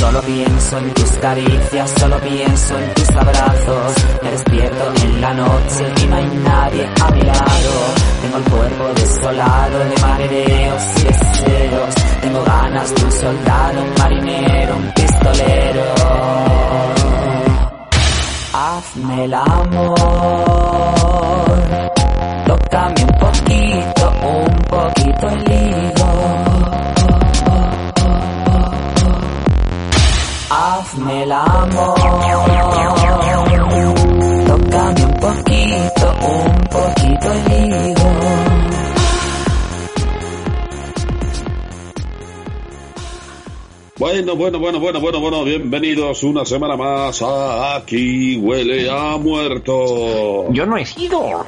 Solo pienso en tus caricias, solo pienso en tus abrazos. Me despierto en la noche y no hay nadie a mi lado. Tengo el cuerpo desolado de mareos y deseos. Tengo ganas de un soldado, un marinero, un pistolero. Hazme el amor, tócame un poquito, un poquito el higo. Hazme el amor, Bueno, bueno, bueno, bueno, bueno, bueno, bienvenidos una semana más a Aquí huele a muerto. Yo no he sido.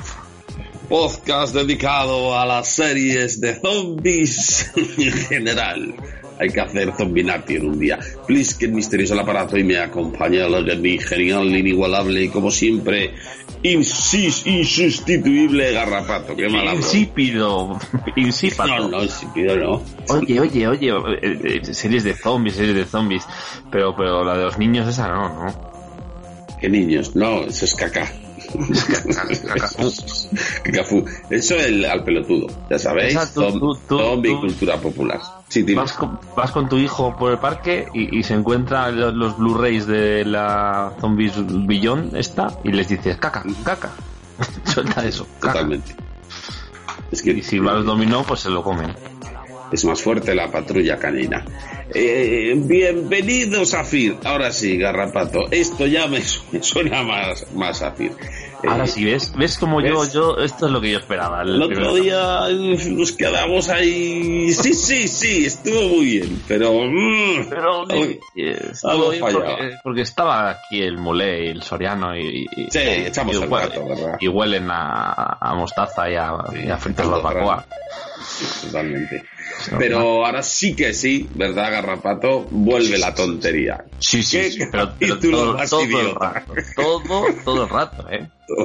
Podcast dedicado a las series de zombies en general. Hay que hacer zombinati en un día. Please, que misterioso el aparato y me acompaña lo de mi genial, inigualable y como siempre, insis, insustituible garrapato. Qué mala broma. Insípido. Insípido. No, no, insípido no. Oye, oye, oye, eh, eh, series de zombies, series de zombies. Pero, pero la de los niños esa no, ¿no? ¿Qué niños? No, eso es caca. Cacafú. Eso el, al pelotudo, ya sabéis. Zombie cultura popular. Sí. Vas con, vas con tu hijo por el parque y, y se encuentran los, los Blu-rays de la Zombies Beyond esta y les dices caca, caca. Suelta eso. caca. Totalmente. Es que Y si va al dominó, pues se lo comen. es más fuerte la patrulla canina. Eh, bienvenidos a FIR. Ahora sí, garrapato. Esto ya me suena más, más a FIR. Eh, Ahora sí, ¿ves? ¿Ves como yo, ¿ves? yo, esto es lo que yo esperaba. El otro día eh, nos quedamos ahí. Sí, sí, sí, estuvo muy bien, pero. mm, Pero algo- eh, estuvo algo bien porque, porque estaba aquí el mulé y el soriano y, y- Sí, echamos y el rato, ¿verdad? y huelen a, a mostaza y a, y a fritos algo barbacoa. Totalmente. No, Pero ahora sí que sí, ¿verdad, Garrapato? Vuelve la tontería. Sí, sí, ¿Qué sí, pero, pero todo, todo el rato, todo, todo el rato, ¿eh?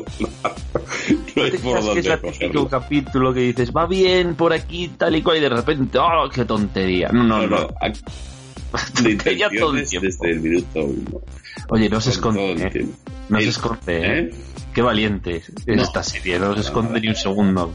No hay ¿Te por creas que es el capítulo que dices, va bien por aquí, tal y cual, y de repente, ¡oh, qué tontería! No, no, No, no. no. aquí- De Ya todo el tiempo. desde el minuto uno. Oye, no se Con todo esconde, el ¿eh? No se El- esconde, ¿eh? ¿Eh? Qué valiente es No. esta serie, no se esconde ni un segundo.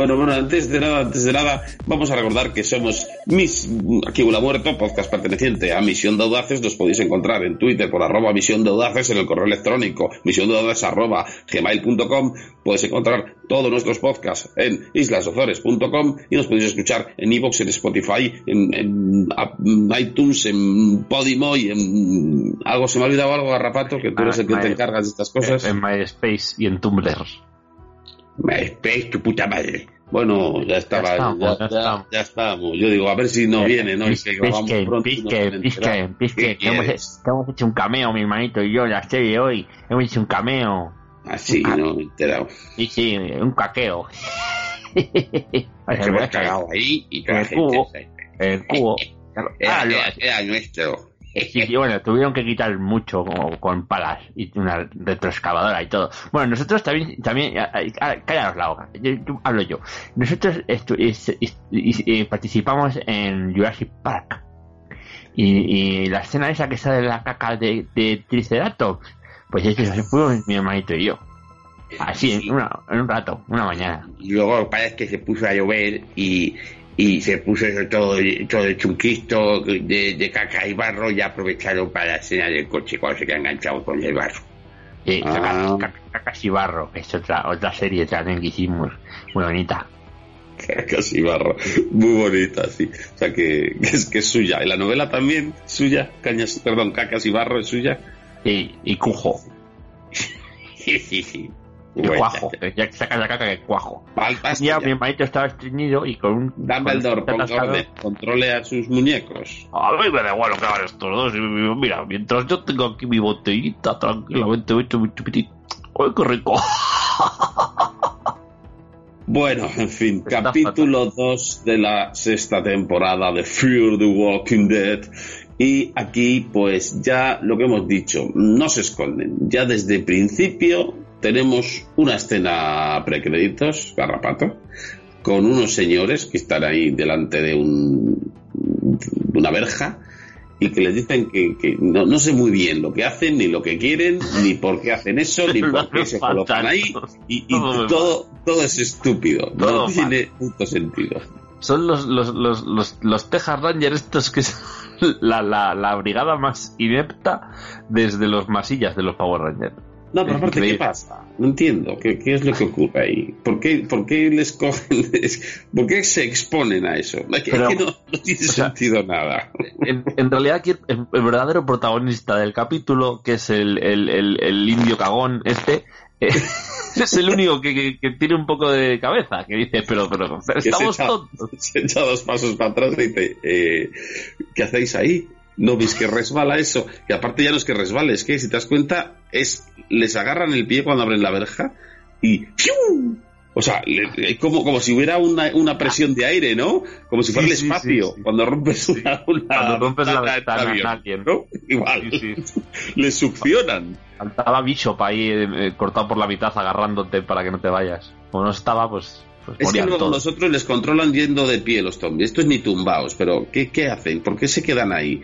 Bueno, bueno, antes de nada, antes de nada, vamos a recordar que somos Miss Aquí Muerto, podcast perteneciente a Misión de Audaces. Nos podéis encontrar en Twitter por arroba Misión de Audaces, en el correo electrónico misión de audaces arroba gmail.com. Podéis encontrar todos nuestros podcasts en islasozores.com y nos podéis escuchar en iVoox, en Spotify, en, iTunes, en Podimo y en... ¿Algo se me ha olvidado algo, Garrapato? Que tú eres el que te Ah, encargas de estas cosas. En MySpace y en Tumblr. MySpace, tu puta madre. Bueno, ya estaba, ya, estamos, ya, ya estamos. ya estamos. Yo digo, a ver si no viene, ¿no? Pisquen, nos pisquen, pisquen, pisquen. ¿Qué Hemos, hecho un cameo, mi hermanito y yo, la serie de hoy. Hemos hecho un cameo. Así, Ah. no me he enterado. Sí, sí, un caqueo. Es que hemos cagado ahí y El gente... cubo. El cubo. Era, era- era nuestro. Sí, bueno, tuvieron que quitar mucho como con palas y una retroexcavadora y todo. Bueno, nosotros también, también, cállanos la boca, yo- yo- hablo yo. Nosotros estu- es- es- es- participamos en Jurassic Park. Y, y la escena esa que sale la caca de, de Triceratops, pues eso se fuimos mi hermanito y yo. Así, en, una, en un rato, una mañana. Y luego parece que se puso a llover y, y se puso eso todo, todo chunquisto de, de caca y barro y aprovecharon para la escena del coche cuando se queda enganchado con el barro. Sí, Ah. Caca- Caca- Cacas y Barro, que es otra, otra serie también que hicimos, muy bonita. Cacas y barro. Muy bonita, sí. O sea que, que es que es suya. Y la novela también suya. Cañas, perdón, Cacas y barro es suya. Y, y cujo. Cuajo. Ya saca la caca que cuajo. Ya mi hermanito estaba estreñido y con un. Dumbledore, con orden, controle a sus muñecos. A mí me da igual lo que hagan estos dos. Mira, mientras yo tengo aquí mi botellita tranquilamente, me echo mi chupitito. ¡Ay, qué rico! Bueno, en fin, Está capítulo 2 de la sexta temporada de Fear the Walking Dead. Y aquí, pues ya lo que hemos dicho, no se esconden. Ya desde el principio tenemos una escena precréditos, garrapato, con unos señores que están ahí delante de, un, de una verja y que les dicen que, que no, no sé muy bien lo que hacen, ni lo que quieren, ni por qué hacen eso, ni por qué se colocan ahí. Y, y Todo todo, es estúpido, no tiene puto sentido. Son los, los, los, los, los Texas Rangers estos que son la, la, la brigada más inepta desde los masillas de los Power Rangers. No, pero aparte, ¿qué pasa? No entiendo. ¿Qué, qué es lo que ocurre ahí? ¿Por qué, por qué les cogen? ¿Por qué se exponen a eso? Pero, no, no tiene sea, sentido nada. En, en realidad aquí el, el verdadero protagonista del capítulo, que es el, el, el, indio cagón este, eh, es el único que, que, que tiene un poco de cabeza, que dice, pero, pero, estamos se echa- tontos. Se echa dos pasos para atrás y dice, eh, ¿qué hacéis ahí? ¿No veis que resbala eso? Y aparte ya no es que resbale, es que si te das cuenta, es les agarran el pie cuando abren la verja y ¡fiu! O sea, es como, como si hubiera una, una presión de aire, ¿no? Como si fuera Sí, el espacio. sí, sí. Cuando rompes una, una Cuando rompes la ventana avión, alguien. ¿no? Igual. Les succionan. Faltaba Bishop ahí eh, eh, cortado por la mitad agarrándote para que no te vayas. Como no estaba, pues, pues Es que todos. nosotros les controlan yendo de pie los zombies. Esto es ni tumbaos, pero ¿qué, qué hacen? ¿Por qué se quedan ahí?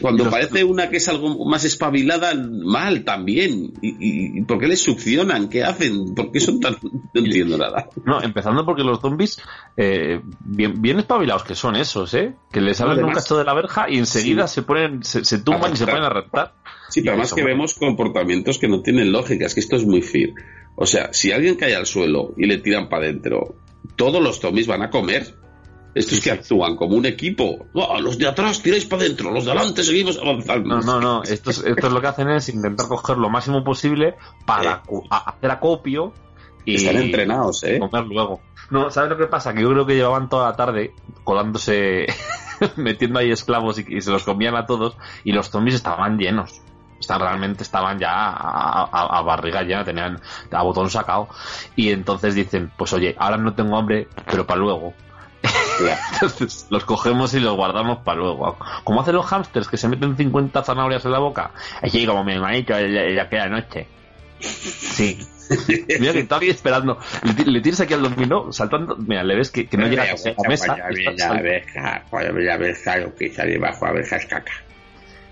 Cuando los- parece una que es algo más espabilada, mal también. ¿Y, y- por qué les succionan? ¿Qué hacen? ¿Por qué son tan.? No entiendo nada. No, empezando porque los zombies, eh, bien, bien espabilados que son esos, ¿eh? Que les salen un cacho de la verja y enseguida Sí. se ponen, se, se tumban y se ponen a rentar. Sí, pero además que vemos comportamientos que no tienen lógica. Es que esto es muy fear. O sea, si alguien cae al suelo y le tiran para adentro, todos los zombies van a comer. Estos Sí, que actúan como un equipo. "Ah, los de atrás tiráis para adentro, los de adelante seguimos avanzando. No, no, no. Estos, estos lo que hacen es intentar coger lo máximo posible para Eh. hacer acopio y Están entrenados, ¿eh? comer luego. No, ¿sabes lo que pasa? Que yo creo que llevaban toda la tarde colándose, metiendo ahí esclavos y, y se los comían a todos y los zombies estaban llenos. Estaban, realmente estaban ya a, a- a barriga llena, tenían a botón sacado. Y entonces dicen, pues oye, ahora no tengo hambre, pero para luego. Entonces los cogemos y los guardamos para luego. Como hacen los hámsters que se meten 50 zanahorias en la boca. Así como mi hermanito la, aquella noche. Sí. Mira que está aquí esperando. Le, le tienes aquí al dominó saltando. Mira, le ves que, que no llega a la mesa. saltando. abeja, la abeja, lo que sale bajo abeja es caca.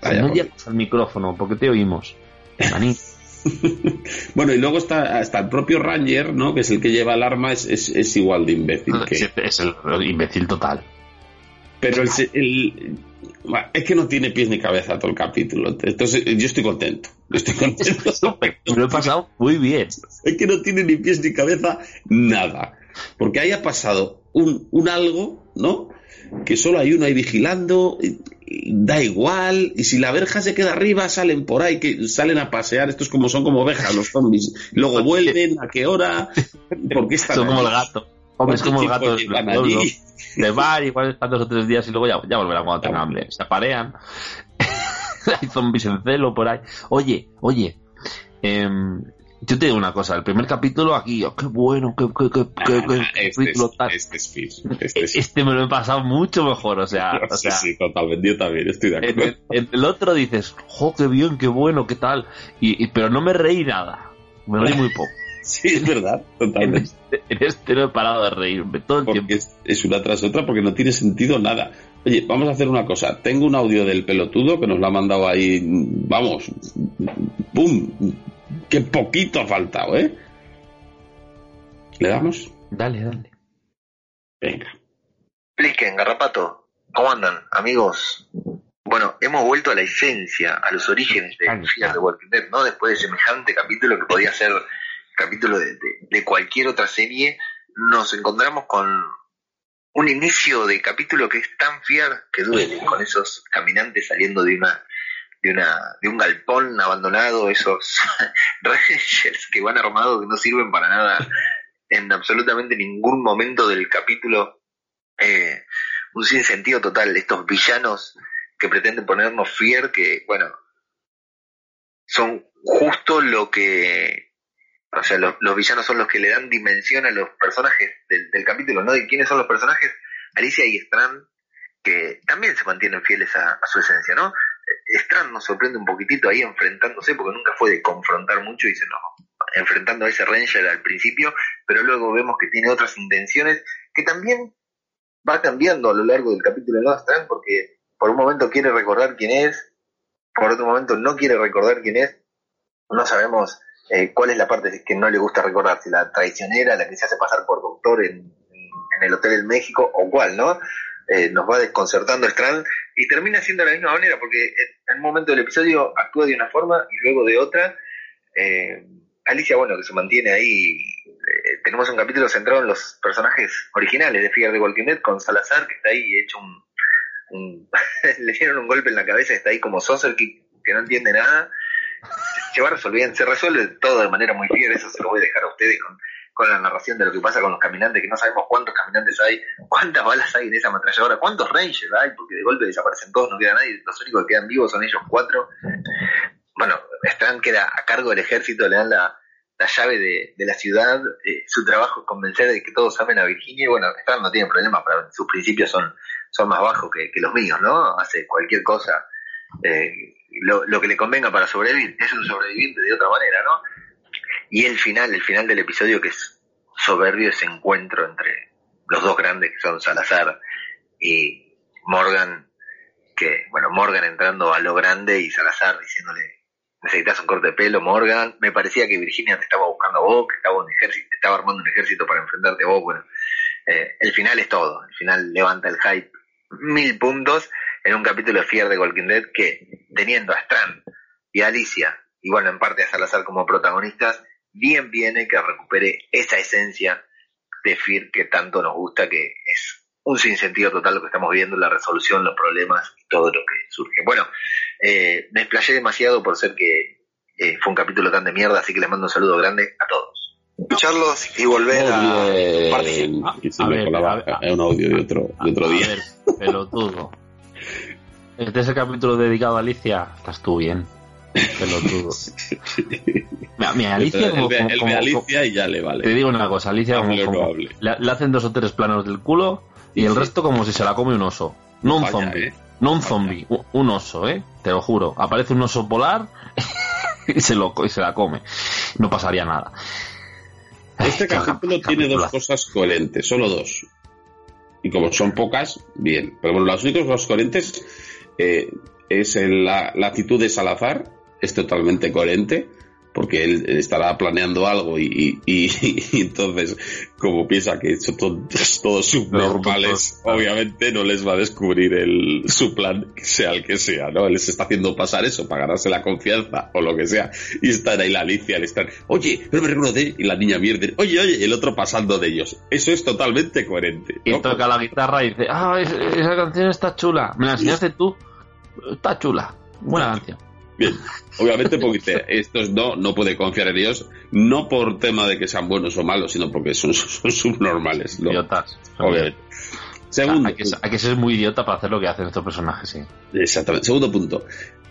no llegas al micrófono porque te oímos. Hermanito. Bueno, y luego está hasta el propio Ranger, ¿no? Que es el que lleva el arma, es, es, es igual de imbécil que. Sí, Es el imbécil total. Pero el, el- es que no tiene pies ni cabeza todo el capítulo. Entonces, yo estoy contento. Estoy contento. Me lo he pasado muy bien. es que no tiene ni pies ni cabeza nada. Porque ahí ha pasado un, un algo, ¿no? Que solo hay uno ahí vigilando, y da igual, y si la verja se queda arriba, salen por ahí, que salen a pasear, estos como son como ovejas, los zombies, luego vuelven, a qué hora, por qué están Son como el gato. Hombre, es como el ¿Cuánto gato? De bar, igual están dos o tres días y luego ya, ya volverán cuando tengan hambre. Se aparean. Hay zombies en celo por ahí. Oye, oye. em, yo te digo una cosa. El primer capítulo aquí, oh, qué bueno, qué, qué, qué, qué- qué Ah, este, es, tal. este es Fish, este es Este me lo he pasado mucho mejor. O sea, o sí, sea sí, totalmente, yo también estoy de acuerdo. el, en el otro dices, jo, qué bien, qué bueno, qué tal. Y, y- pero no me reí nada. Me reí muy poco. Sí, es verdad, En totalmente. este, en este no he parado de reírme todo el tiempo. Es, es una tras otra porque no tiene sentido nada. Oye, vamos a hacer una cosa. Tengo un audio del pelotudo que nos lo ha mandado ahí. Vamos. ¡Pum! Qué poquito ha faltado, ¿eh? ¿Le damos? Dale, dale. Venga. Expliquen, Garrapato. ¿Cómo andan, amigos? Bueno, hemos vuelto a la esencia, a los orígenes de Claro. Fear the Walking Dead, ¿no? Después de semejante capítulo que podía ser capítulo de, de- de cualquier otra serie, nos encontramos con un inicio de capítulo que es tan fiar que duele, con esos caminantes saliendo de una de una de un galpón abandonado, esos Rangers que van armados que no sirven para nada en absolutamente ningún momento del capítulo. Eh, un sinsentido total, estos villanos que pretenden ponernos fier, que, bueno, son justo lo que, o sea, los, villanos son los que le dan dimensión a los personajes del, del capítulo, ¿no? ¿De quiénes son los personajes? Alicia y Strand, que también se mantienen fieles a, su esencia, ¿no? Strand nos sorprende un poquitito ahí enfrentándose, porque nunca fue de confrontar mucho y se nos enfrentando a ese Ranger al principio, pero luego vemos que tiene otras intenciones que también va cambiando a lo largo del capítulo de Strand, porque por un momento quiere recordar quién es, por otro momento no quiere recordar quién es, no sabemos eh, cuál es la parte que no le gusta recordar, si la traicionera, la que se hace pasar por doctor en, en el Hotel del México o cuál, ¿no? Eh, nos va desconcertando Strand y termina siendo de la misma manera, porque en un momento del episodio actúa de una forma y luego de otra. Eh, Alicia, bueno, que se mantiene ahí. Eh, tenemos un capítulo centrado en los personajes originales de Fear de Walking Dead, con Salazar, que está ahí hecho un. le dieron un golpe en la cabeza, está ahí como Saucer, que, que no entiende nada. Se va resolviendo, se resuelve todo de manera muy fiel, eso se lo voy a dejar a ustedes con con la narración de lo que pasa con los caminantes, que no sabemos cuántos caminantes hay, cuántas balas hay en esa ametralladora, cuántos rangers hay, porque de golpe desaparecen todos, no queda nadie, los únicos que quedan vivos son ellos cuatro. Bueno, Strand queda a cargo del ejército, le dan la, llave de, la ciudad, eh, su trabajo es convencer de que todos amen a Virginia, y bueno, Strand no tiene problema, pero sus principios son, son más bajos que, los míos, ¿no? Hace cualquier cosa, eh, lo, lo que le convenga para sobrevivir, es un sobreviviente de otra manera, ¿no? Y el final, el final del episodio que es soberbio ese encuentro entre los dos grandes que son Salazar y Morgan, que, bueno, Morgan entrando a lo grande y Salazar diciéndole, necesitas un corte de pelo, Morgan, me parecía que Virginia te estaba buscando a vos, que estaba, un ejército, estaba armando un ejército para enfrentarte a vos, bueno, eh, el final es todo, el final levanta el hype mil puntos en un capítulo de de Walking Dead que, teniendo a Strand y a Alicia, y bueno, en parte a Salazar como protagonistas, bien viene que recupere esa esencia de FIR que tanto nos gusta, que es un sinsentido total lo que estamos viendo, la resolución, los problemas y todo lo que surge. Bueno, eh, me explayé demasiado por ser que eh, fue un capítulo tan de mierda, así que les mando un saludo grande a todos. Escucharlos y volver a participar. es un audio de otro, de otro día. A ver, pelotudo. Este es el capítulo dedicado a Alicia. Estás tú bien. Pelotudo. Mi Alicia, como, el, Alicia y ya le vale. Te digo una cosa, Alicia como, le, hacen dos o tres planos del culo y el resto como si se la come un oso. No un zombie. ¿eh? No un zombie, un oso, ¿eh? Te lo juro. Aparece un oso polar y se, lo, y se la come. No pasaría nada. Este capítulo tiene dos cosas coherentes, solo dos. Y como son pocas, bien. Pero bueno, las únicas dos coherentes eh, es la, la actitud de Salazar, es totalmente coherente porque él estará planeando algo y, entonces como piensa que son todos, todos subnormales obviamente no les va a descubrir el, su plan sea el que sea no él les está haciendo pasar eso para ganarse la confianza o lo que sea y están ahí la Alicia le están oye pero me reconoce y la niña mierda oye oye y el otro pasando de ellos. Eso es totalmente coherente y toca la guitarra y dice ah esa canción está chula. Me la enseñaste tú. Está chula. Buena canción Bien, obviamente porque estos no, no puede confiar en ellos, no por tema de que sean buenos o malos, sino porque son, subnormales. Idiotas. Obviamente. Segundo, hay, que, ser muy idiota para hacer lo que hacen estos personajes, sí. Exactamente. Segundo punto.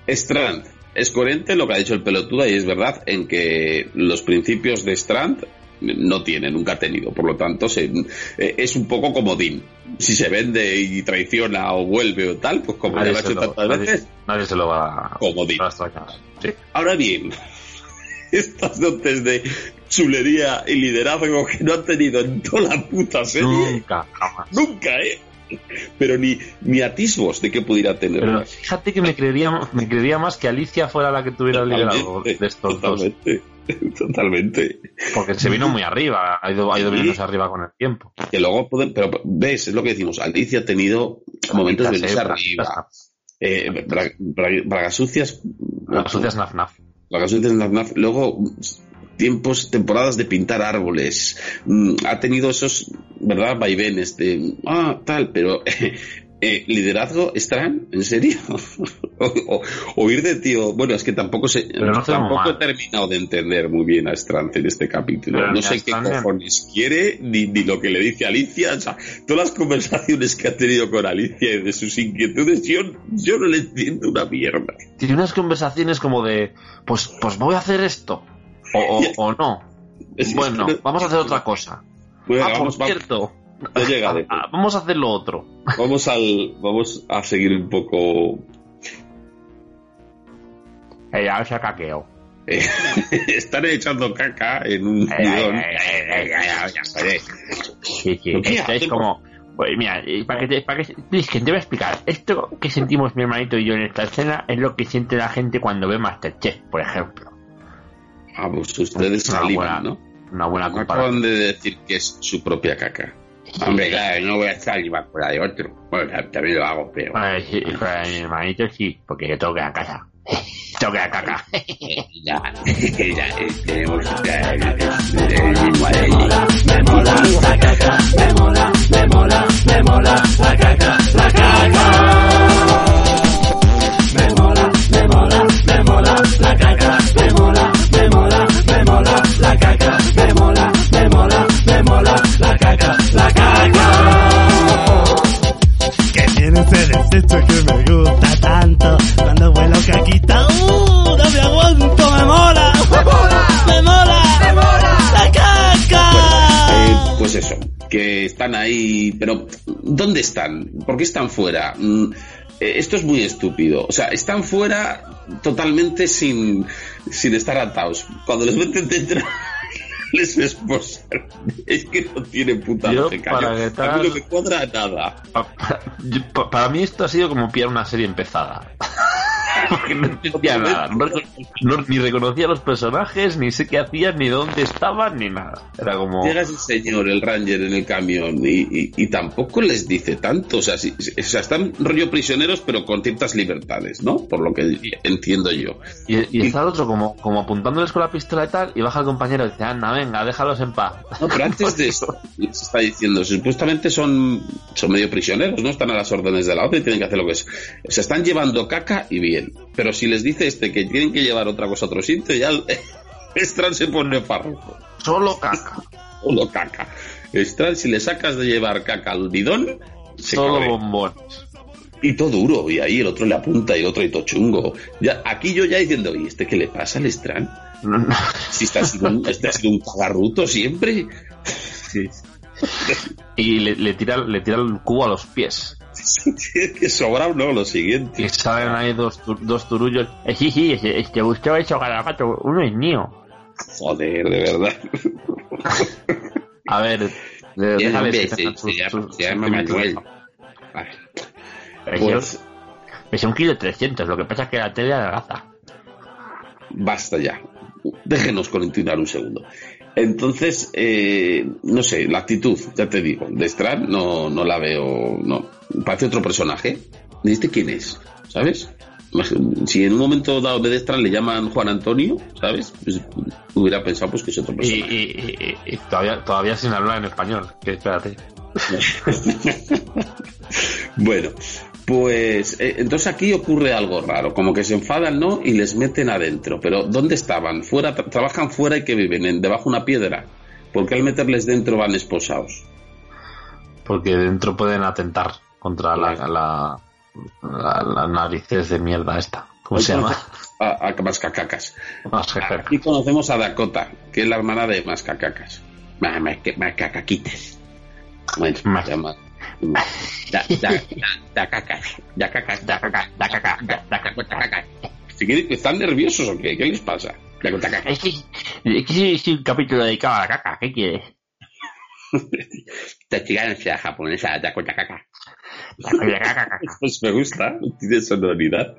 Strand. Es coherente lo que ha dicho el pelotudo y es verdad en que los principios de Strand no tiene, nunca ha tenido. Por lo tanto, eh, es un poco como Dean. Si se vende y traiciona o vuelve o tal, pues como nadie lo ha hecho tantas veces. Nadie se lo va a. Como Dean. Ahora bien, estas dotes de chulería y liderazgo que no ha tenido en toda la puta serie. Nunca, jamás. Nunca, ¿eh? Pero ni, ni atisbos de que pudiera tener. Pero fíjate que me creería, me creería más que Alicia fuera la que tuviera el liderazgo de estos dos. Totalmente. Porque se vino muy arriba, ha ido, ha ido viniéndose arriba con el tiempo. Que luego, pero ves, es lo que decimos, Alicia ha tenido momentos de venirse arriba. Eh, Bragasucias. Bragasucias Naf Naf. Bragasucias Naf Naf. Luego, tiempos, temporadas de pintar árboles. Mm, ha tenido esos, ¿verdad? Vaivenes de, ah, tal, pero Eh, ¿Liderazgo, Stran? ¿En serio? o, o, ir de tío. Bueno, es que tampoco se, no tampoco he terminado de entender muy bien a Strand en este capítulo. Pero no sé qué Strand cojones quiere, ni, ni lo que le dice Alicia. O sea, todas las conversaciones que ha tenido con Alicia y de sus inquietudes, yo, yo no le entiendo una mierda. Tiene unas conversaciones como de, pues, pues voy a hacer esto. O, o, o no. Bueno, no- vamos a hacer otra cosa. Bueno, Ah, por vamos, cierto. Ya llegaré. Ah, vamos a hacer lo otro. Vamos al, vamos a seguir un poco. Ella se caqueo. eh, están echando caca en un bidón. Sí, sí. ¿Pero qué Esto es como. Pues mira, eh, para que te, para que, que te voy a explicar. Esto que sentimos mi hermanito y yo en esta escena es lo que siente la gente cuando ve Masterchef, por ejemplo. Ah, pues ustedes Una salivan, buena- ¿no? Una buena comparación. acaban de decir que es su propia caca. Hombre, claro, no voy a salivar por la de otro. Bueno, también lo hago, pero. Pues, sí, para mi hermanito sí, porque yo tengo que ir a casa. tengo que ir a caca. Ya, ya, eh, tenemos. ya, eh, Que desecho que me gusta tanto. Cuando vuelo caquita, ¡uh! No me aguanto, me mola. ¡Me mola! ¡Me mola! ¡Me mola! ¡La caca! Eh, pues eso, que están ahí, pero ¿dónde están? ¿Por qué están fuera? Mm, eh, esto es muy estúpido. O sea, están fuera totalmente sin, sin estar atados. Cuando les meten dentro, les esposan. Es que no tiene puta Yo, lógica. para Yo- que A mí no me cuadra nada. Pa- pa- yo- pa- Para mí esto ha sido como pillar una serie empezada. Porque no entendía nada. No ni reconocía los personajes, ni sé qué hacían, ni dónde estaban, ni nada. Era como... Llega ese señor, el Ranger, en el camión y, y- y tampoco les dice tanto. O sea, sí- o sea, están rollo prisioneros, pero con ciertas libertades, ¿no? Por lo que entiendo yo. Y, y está el otro como, como apuntándoles con la pistola y tal, y baja el compañero y dice, anda, venga, déjalos en paz. No, pero antes de esto, les está diciendo, supuestamente son, son medio prisioneros, ¿no? Están a las órdenes de la otra y tienen que hacer lo que es. Se están llevando caca y bien. Pero si les dice este que tienen que llevar otra cosa a otro sitio, ya el Strand se pone farrojo. Solo caca. Solo caca. Strand, si le sacas de llevar caca al bidón, se Solo bombones. Y todo duro, y ahí el otro le apunta y el otro y todo chungo. Ya, aquí yo ya diciendo, ¿y este qué le pasa al Strand? No, no. Si está siendo un, este ha sido un cagarruto siempre. Y le, le tira, le tira el cubo a los pies. que sobra no, lo siguiente. Y salen ahí dos, dos turullos. Eh, sí, sí, este, este Gustavo hecho garabato. Uno es mío. Joder, de verdad. A ver, hombre, que se- llama-. Manuel. Vale. Pesa- Pues pesa un kilo trescientos, lo que pasa es que la tele adelgaza. basta ya. Déjenos continuar un segundo. Entonces, eh, no sé, la actitud, ya te digo, de Strand no, no la veo, no. Parece otro personaje. ¿Este quién es? ¿Sabes? Si en un momento dado de Strand le llaman Juan Antonio, ¿sabes? Pues hubiera pensado pues que es otro Y, personaje. y- y- y todavía, todavía sin hablar en español. Que espérate. Bueno, pues eh, entonces aquí ocurre algo raro, como que se enfadan, ¿no? Y les meten adentro. Pero ¿dónde estaban? Fuera, tra- trabajan fuera y que viven en, debajo de una piedra. Porque al meterles dentro van esposados. Porque dentro pueden atentar contra la, la, la- las narices de mierda esta. ¿Cómo se llama? A, a mascacacas. Aquí conocemos a Dakota, que es la hermana de mascacacas. Ma- ma- que- Mascacaquitas. Bueno, Ma- Si quieren- ¿Están nerviosos o qué? ¿Qué les pasa? Es que, es un capítulo dedicado a la caca. ¿Qué quieres? Sea japonesa. La caca. Pues me gusta, tiene sonoridad.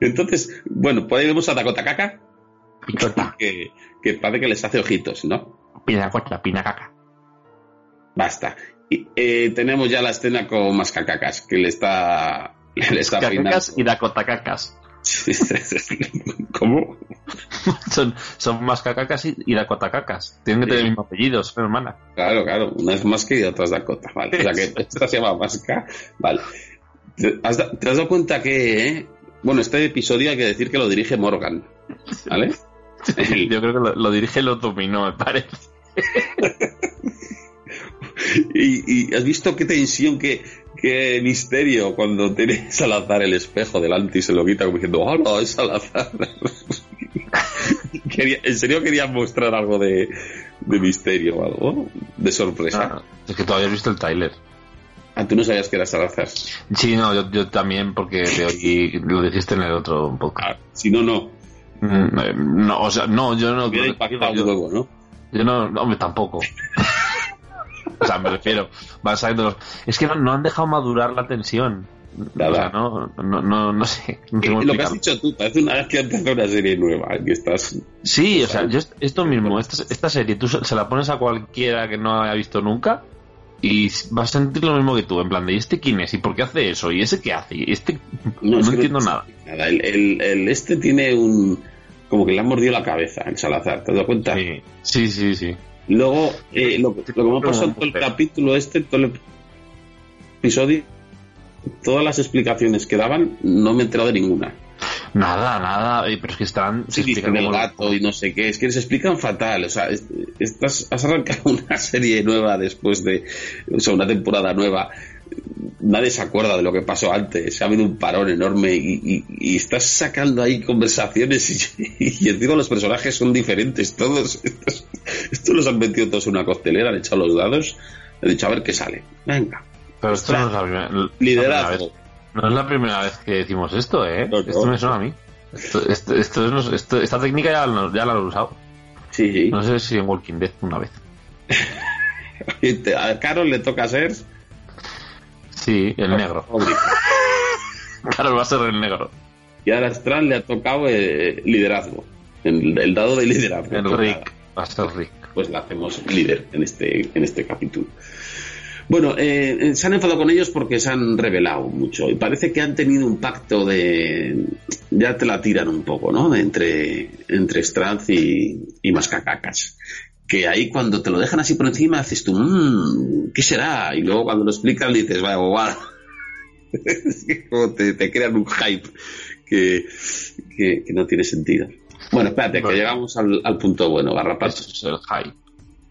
Entonces, bueno, vemos a Dakota Kaka, Picota, que, que parece que les hace ojitos, ¿no? pinacota, pinacaca. Basta. Y eh, tenemos ya la escena con Mascacacas, que le está, le está. Cacacas y dacotacacas. ¿Cómo? Son, son más cacacas y, y dacotacacas. Tienen que tener el mismo apellido, son hermanas. Claro, claro, una es Masca y otra es Dakota, vale. O sea que esta se llama Masca, vale. ¿Te has, da- te has dado cuenta que, eh? bueno, este episodio hay que decir que lo dirige Morgan, ¿vale? Yo creo que lo, lo dirige el dominó, me parece. y, y has visto qué tensión, qué, qué misterio cuando tiene Salazar el espejo delante y se lo quita como diciendo, hola, es Salazar. Quería- ¿En serio querían mostrar algo de, de misterio o algo? De sorpresa. Ah, es que todavía has visto el Tyler. Ah, tú no sabías que era Salazar. Sí, no, yo, yo también, porque te oí- lo dijiste en el otro podcast. Ah, si no, no. Mm, eh, No, o sea, no, yo no. Yo, ¿no? yo no, no, hombre, tampoco. o sea, me refiero, van saliendo los. Es que no, no han dejado madurar la tensión. Nada. O sea, no, no, no, no sé. No Eh, lo que has dicho tú, parece una vez que una serie nueva, que estás... Sí, o sea, yo est- esto mismo, esta, esta serie, tú se la pones a cualquiera que no haya visto nunca y vas a sentir lo mismo que tú, en plan de ¿y este quién es? ¿Y por qué hace eso? ¿Y ese qué hace? ¿Y este no, es que entiendo nada? nada. El, el- el este tiene un... Como que le han mordido la cabeza, el Salazar, ¿te has dado cuenta? Sí, sí, sí, sí. Luego, eh, lo, lo que me ha pasado en todo el capítulo este, todo el episodio, todas las explicaciones que daban, no me he enterado de ninguna. Nada, nada, eh, pero es que están... se Sí, explican el como- gato y no sé qué, es que les explican fatal. O sea, es- estás, has arrancado una serie nueva después de, o sea, una temporada nueva. Nadie se acuerda de lo que pasó antes. Ha habido un parón enorme y, y- y estás sacando ahí conversaciones y, y encima los personajes son diferentes todos. Estos, estos los han metido todos en una costelera, han echado los dados, han dicho a ver qué sale. Venga. Pero esto no es la primera. Liderazgo. No es la primera vez que decimos esto, ¿eh? No, no. Esto me suena a mí. Esto, esto, esto es- esto- esta técnica ya, la- ya la he usado. Sí, sí. No sé si en Walking Dead una vez. A Carol le toca ser. Sí, el negro. Claro, va a ser el negro. Y a Astral le ha tocado eh, liderazgo. El, el dado de liderazgo. El Rick. Va a ser Rick. Pues la hacemos líder en este, en este capítulo. Bueno, eh, se han enfadado con ellos porque se han revelado mucho y parece que han tenido un pacto de... Ya te la tiran un poco, ¿no? Entre, entre Stranz y, y Mascacacas. Que ahí cuando te lo dejan así por encima dices tú, "Mm, ¿qué será? Y luego cuando lo explican dices, vaya bobada. Es que como te, te crean un hype que, que no tiene sentido. Bueno, espérate, que llegamos al, al punto bueno, Garrapato. Eso es el high.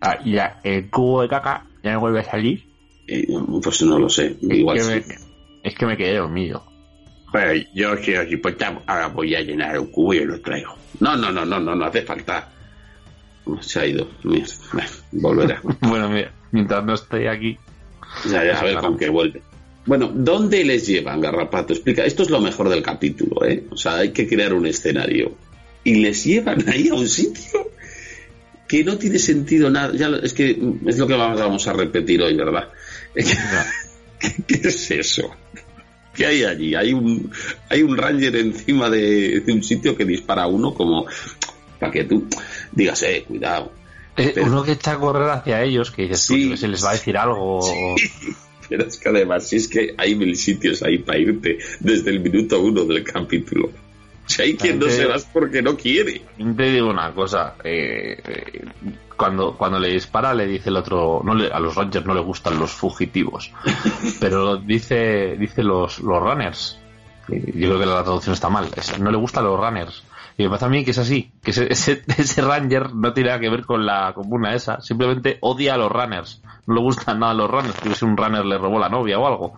Ah, y ya, el cubo de caca ya no vuelve a salir. Eh, pues no lo sé, igual es, sí. que me, es que me quedé dormido. Pero yo si os importa, ahora voy a llenar un cubo y lo traigo. No, no, no, no, no, no hace falta. Se ha ido. Bueno, Volverá. Bueno, mira, mientras no esté aquí. Ya, ya, a ver con qué vuelve. Bueno, ¿dónde les llevan, Garrapato? Explica, esto es lo mejor del capítulo, ¿eh? O sea, hay que crear un escenario. Y les llevan ahí a un sitio que no tiene sentido nada. Ya, es que es lo que vamos, a repetir hoy, ¿verdad? ¿Qué, es eso? ¿Qué hay allí? Hay un, hay un ranger encima de, de un sitio que dispara a uno como para que tú digas, eh, cuidado. Eh, Pero- uno que está a correr hacia ellos, que dices, Sí. se les va a decir algo. Pero es que además, si es que hay mil sitios ahí para irte desde el minuto uno del capítulo. Si hay quien no se va porque no quiere. Te digo una cosa, eh, eh, cuando, cuando le dispara le dice el otro, no le- a los Rangers no le gustan los fugitivos, pero dice, dice los, los runners. Yo creo que la traducción está mal, no le gustan los runners. Y me pasa a mí que es así, que ese, ese, ese ranger no tiene nada que ver con la comuna esa, simplemente odia a los runners. No le gustan nada los runners, que si un runner le robó la novia o algo.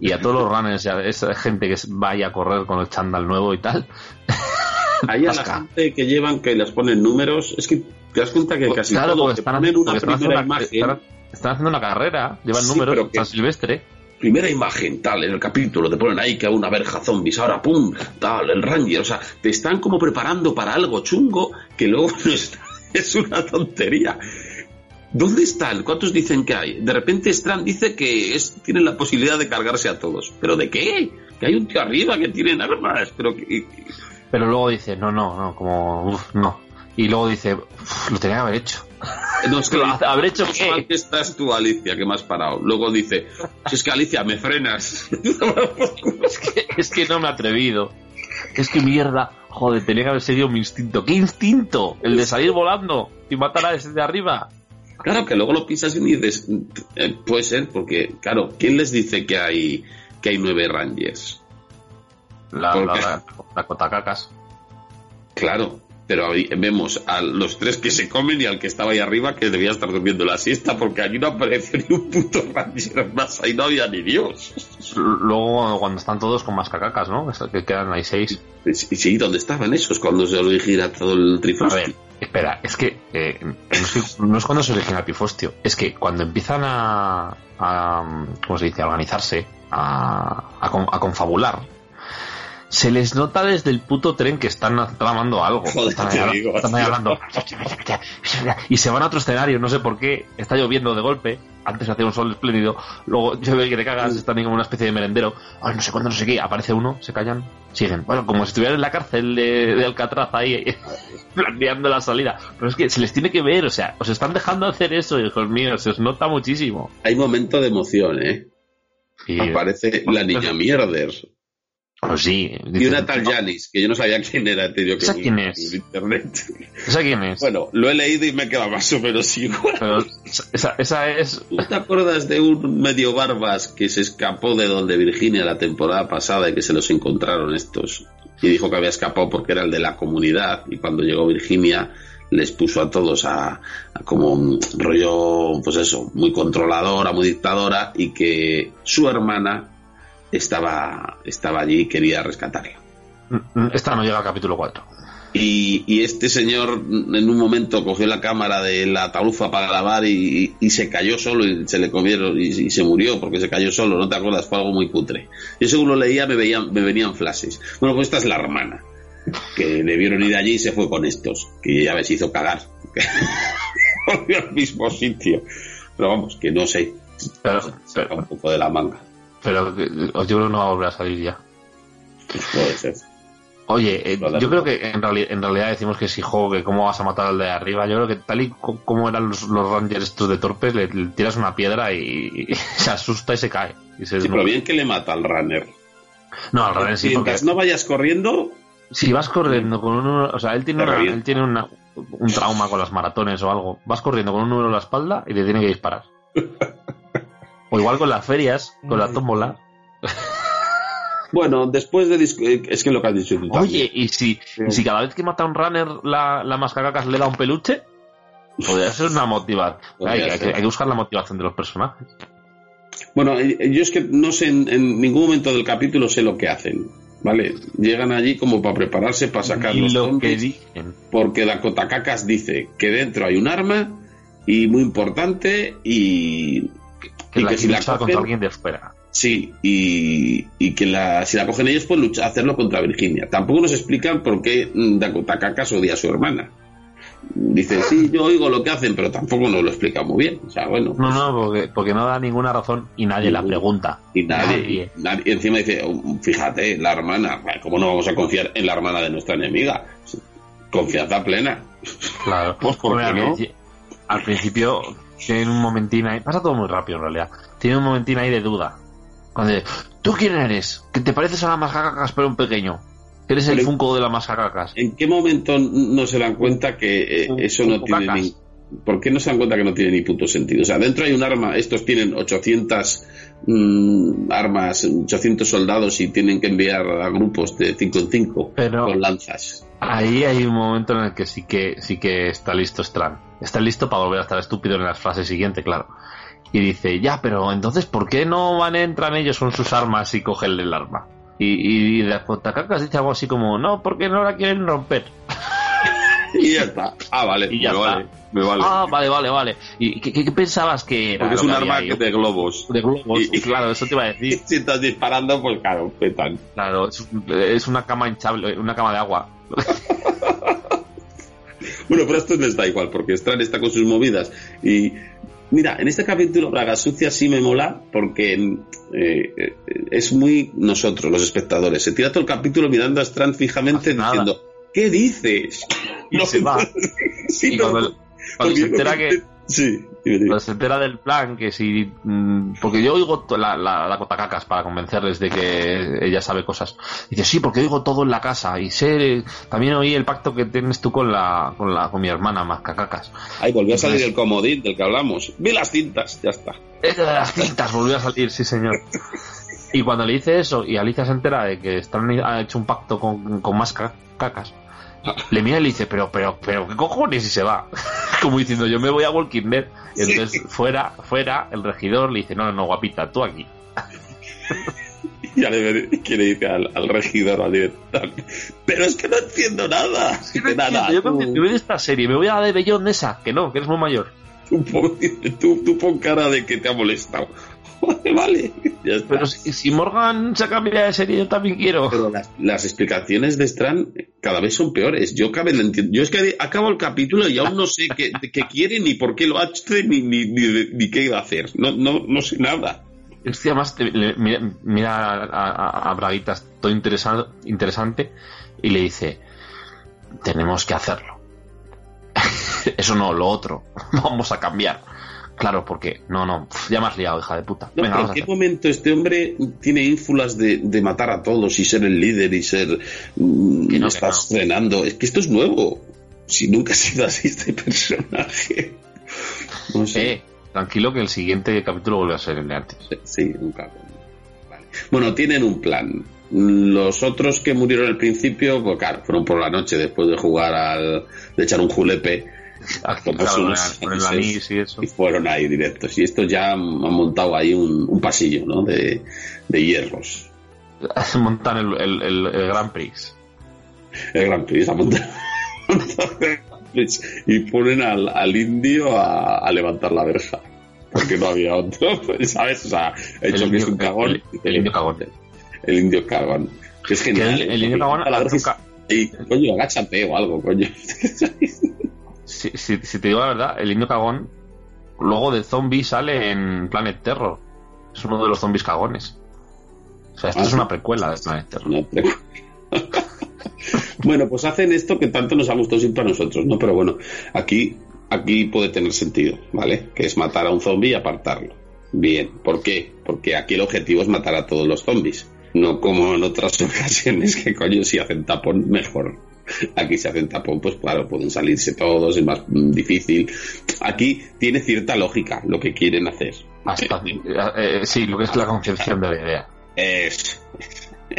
Y a todos los runners, a esa gente que vaya a correr con el chándal nuevo y tal, Hay a la gente que llevan, que les ponen números. Es que te das cuenta que casi claro, porque están, ponen una porque están primera haciendo una, imagen. están- están haciendo una carrera, llevan Sí, números, San Silvestre. Primera imagen, tal, en el capítulo, te ponen ahí que una verja zombies, ahora pum, tal, el ranger, o sea, te están como preparando para algo chungo que luego no está, es una tontería. ¿Dónde están? ¿Cuántos dicen que hay? De repente Strand dice que es, tienen la posibilidad de cargarse a todos. ¿Pero de qué? Que hay un tío arriba que tienen armas, pero que... Pero luego dice, no, no, no, como, uf, no. Y luego dice, "Uf, lo tenía que haber hecho. No, es que ¿haber hecho qué? estás tú, Alicia, que me has parado. Luego dice, si es que Alicia, me frenas. Es que, es que no me he atrevido. Es que mierda, joder, tenía que haber seguido mi instinto. ¿Qué instinto? El de salir volando y matar a ese de arriba. Claro, que luego lo piensas y dices, eh, puede ser, porque, claro, ¿quién les dice que hay que hay nueve Rangers. La, la, la Cotacacas. Claro, pero ahí vemos a los tres que se comen y al que estaba ahí arriba que debía estar durmiendo la siesta porque allí no apareció ni un puto Ranger más, ahí no había ni Dios. Luego cuando están todos con más cacacas, ¿no? Que quedan ahí seis. Y sí, ¿dónde estaban esos cuando se origina todo el A trifostio? ver, espera, es que eh, no, es cuando se origina el pifostio, es que cuando empiezan a, a ¿cómo se dice?, a organizarse, a, a, con- a confabular, se les nota desde el puto tren que están tramando algo. Joder, están ahí, digo, están ahí tío. hablando. Y se van a otro escenario, no sé por qué, está lloviendo de golpe, antes hacía un sol espléndido, luego llueve que te cagas, están ahí como una especie de merendero, ay, no sé cuándo, no sé qué, aparece uno, se callan, siguen. Bueno, como si estuvieran en la cárcel de, de Alcatraz ahí, planeando la salida. Pero es que se les tiene que ver, o sea, os están dejando hacer eso, hijos míos, se os nota muchísimo. Hay momento de emoción, ¿eh? Aparece la niña mierder pues sí. y una tal Janis, que yo no sabía quién era, te digo que ¿Esa en- quién es? en internet. ¿Esa quién es? Bueno, lo he leído y me he quedado más o menos igual. Pero esa, esa es... ¿Tú te acuerdas de un medio barbas que se escapó de donde Virginia la temporada pasada y que se los encontraron estos? Y dijo que había escapado porque era el de la comunidad y cuando llegó Virginia les puso a todos a, a como un rollo, pues eso, muy controladora, muy dictadora y que su hermana estaba, estaba allí y quería rescatarla. Esta no llega al capítulo 4. Y, y este señor mm, en un momento cogió la cámara de la talufa para grabar y, y se cayó solo y se le comieron y, se murió porque se cayó solo, ¿no te acuerdas? Fue algo muy cutre. Yo según lo leía me, veían, me venían flashes. Bueno, pues esta es la hermana, que debieron ir allí y se fue con estos, que ya ves, hizo cagar. Volvió al mismo sitio. Pero vamos, que no sé, Pero, saca pero, un poco de la manga. Pero eh, yo creo que no va a volver a salir ya. Puede ser. Oye, eh, yo creo que en, reali- en realidad decimos que si juego, que cómo vas a matar al de arriba. Yo creo que tal y co- como eran los, los rangers estos de torpes, le, le tiras una piedra y, y se asusta y se cae. Y se Sí, pero bien que le mata al runner. No, al revés, sí, porque Mientras no vayas corriendo, si vas corriendo con uno, o sea, él tiene, una, él tiene una- un trauma con las maratones o algo. Vas corriendo con un número en la espalda y te tiene que disparar. O igual con las ferias, con la tómbola. Bueno, después de... eh, Es que lo que has dicho tú. Oye, ¿y si, y si cada vez que mata a un runner la, la mascacacas le da un peluche? Podría ser una motivación. Hay, hay que, ser. hay que buscar la motivación de los personajes. Bueno, yo es que no sé, en, en ningún momento del capítulo sé lo que hacen, ¿vale? Llegan allí como para prepararse para sacar y los lo que dicen. porque Dakota Kakas dice que dentro hay un arma y muy importante y, Que y la que si la contra cogen, alguien de fuera. sí, y, y que la, si la cogen ellos pues lucha, hacerlo contra Virginia. Tampoco nos explican por qué Dakota Kakas odia a su hermana. Dice, sí, yo oigo lo que hacen, pero tampoco nos lo explica muy bien. O sea, bueno, No, no, porque, porque no da ninguna razón y nadie la pregunta. Y nadie, Nadie. nadie- y encima dice, "Oh, fíjate, la hermana, ¿cómo no vamos a confiar en la hermana de nuestra enemiga? Confianza plena. Claro. Pues, ¿por qué no? al principio tiene un momentín ahí. Pasa todo muy rápido en realidad. Tiene un momentín ahí de duda. Cuando dice, ¿tú quién eres? Que te pareces a la mascacacas pero un pequeño. Eres el funko de la mascacacas. ¿En qué momento no se dan cuenta que eh, eso no tiene ni... ¿Por qué no se dan cuenta que no tiene ni puto sentido? O sea, dentro hay un arma, estos tienen 800 mm, armas, 800 soldados y tienen que enviar a grupos de 5 en 5 Pero- con lanzas. Ahí hay un momento en el que sí que sí que está listo Strand. Está listo para volver a estar estúpido en las frases siguientes, claro. Y dice, ya, pero entonces, ¿por qué no van, entran ellos con sus armas y cogen el arma? Y, y la Cotacacas dice algo así como, no, porque no la quieren romper. Y ya está. Ah, vale, Y ya me está. vale, me vale. Ah, vale, vale, vale. ¿Y qué, pensabas que era? Porque es un arma ahí? de globos. de globos. Y- y- Claro, eso te iba a Y decir. si estás disparando, pues claro, petan. Claro, es, es una cama hinchable, una cama de agua. Bueno, pero esto les da igual, porque Strand está con sus movidas. Y mira, en este capítulo Braga Sucia sí me mola, porque eh, eh, es muy nosotros, los espectadores. Se tira todo el capítulo mirando a Strand fijamente diciendo, ¿qué dices? Y se va. Sí, Y no, cuando, se entera no- que, Sí. Cuando se entera del plan, que si. mm, Porque yo oigo la, la, la cotacacas para convencerles de que ella sabe cosas. Dice, sí, porque oigo todo en la casa. Y sé. También oí el pacto que tienes tú con la con, la, con mi hermana, Mascacacas. Ahí volvió a salir Entonces- el comodín del que hablamos. Vi las cintas, ya está. Es de las cintas, volvió a salir, sí, señor. Y cuando le dice eso y Alicia se entera de que Stan ha hecho un pacto con, con más ca- cacas, le mira y le dice, pero, pero, pero, ¿qué cojones? Y se va. Como diciendo, yo me voy a Walking Dead. Y entonces, fuera, fuera, el regidor le dice, no, no, no, guapita, tú aquí. Y ya le que le dice al, al regidor, al director, pero es que no entiendo nada. No nada, entiendo, yo tú- me, me voy de esta serie, me voy a la de Bellón esa, que no, que eres muy mayor. Tú, tú, tú pon cara de que te ha molestado. Vale, vale. Ya está. Pero si, si Morgan se cambia de serie, yo también quiero. Pero las, las explicaciones de Strand cada vez son peores. Yo, cabe. Yo es que acabo el capítulo y aún no sé qué, qué quiere, ni por qué lo hace, ni, ni, ni, ni qué iba a hacer. No, no, no sé nada. Es que además te- le- mira, mira a, a- a Braguitas todo interesa- interesante y le dice, tenemos que hacerlo. Eso no, lo otro. Vamos a cambiar. Claro, porque no, no, ya me has liado, hija de puta. No, Venga, ¿En qué momento este hombre tiene ínfulas de, de matar a todos y ser el líder y ser. mm, Que no, que está no. estrenando? Es que esto es nuevo. Si nunca ha sido así este personaje. No sé. Eh, tranquilo que el siguiente capítulo vuelve a ser el de antes. Sí, nunca. Vale. Bueno, tienen un plan. Los otros que murieron al principio, pues claro, fueron por la noche después de jugar al. de echar un julepe. Unos el anís y eso. Y fueron ahí directos. Y estos ya han han montado ahí un, un pasillo, ¿no? De, de hierros. Montan el, el, el, el Grand Prix. El Gran Prix ha montado. el Prix. y ponen al, al indio a, a levantar la verja. Porque no había otro, ¿sabes? O sea, he hecho El que es indio- un cagón. el- el indio cagón. El indio cagón. Es genial. el, ¿eh? el indio cagón la y, coño, agáchate o algo, coño. Si, si- si te digo la verdad, el indio cagón luego de zombie sale en Planet Terror. Es uno de los zombies cagones. O sea, esto es una precuela de Planet Terror. Bueno, pues hacen esto que tanto nos ha gustado siempre a nosotros, ¿no? Pero bueno, aquí, aquí puede tener sentido, ¿vale? Que es matar a un zombie y apartarlo. Bien, ¿por qué? Porque aquí el objetivo es matar a todos los zombies. No como en otras ocasiones que coño si hacen tapón mejor. Aquí si hacen tapón, pues claro, pueden salirse todos, es más mm, difícil. Aquí tiene cierta lógica lo que quieren hacer. Hasta, eh, eh, sí, lo que es la concepción de la idea. Es,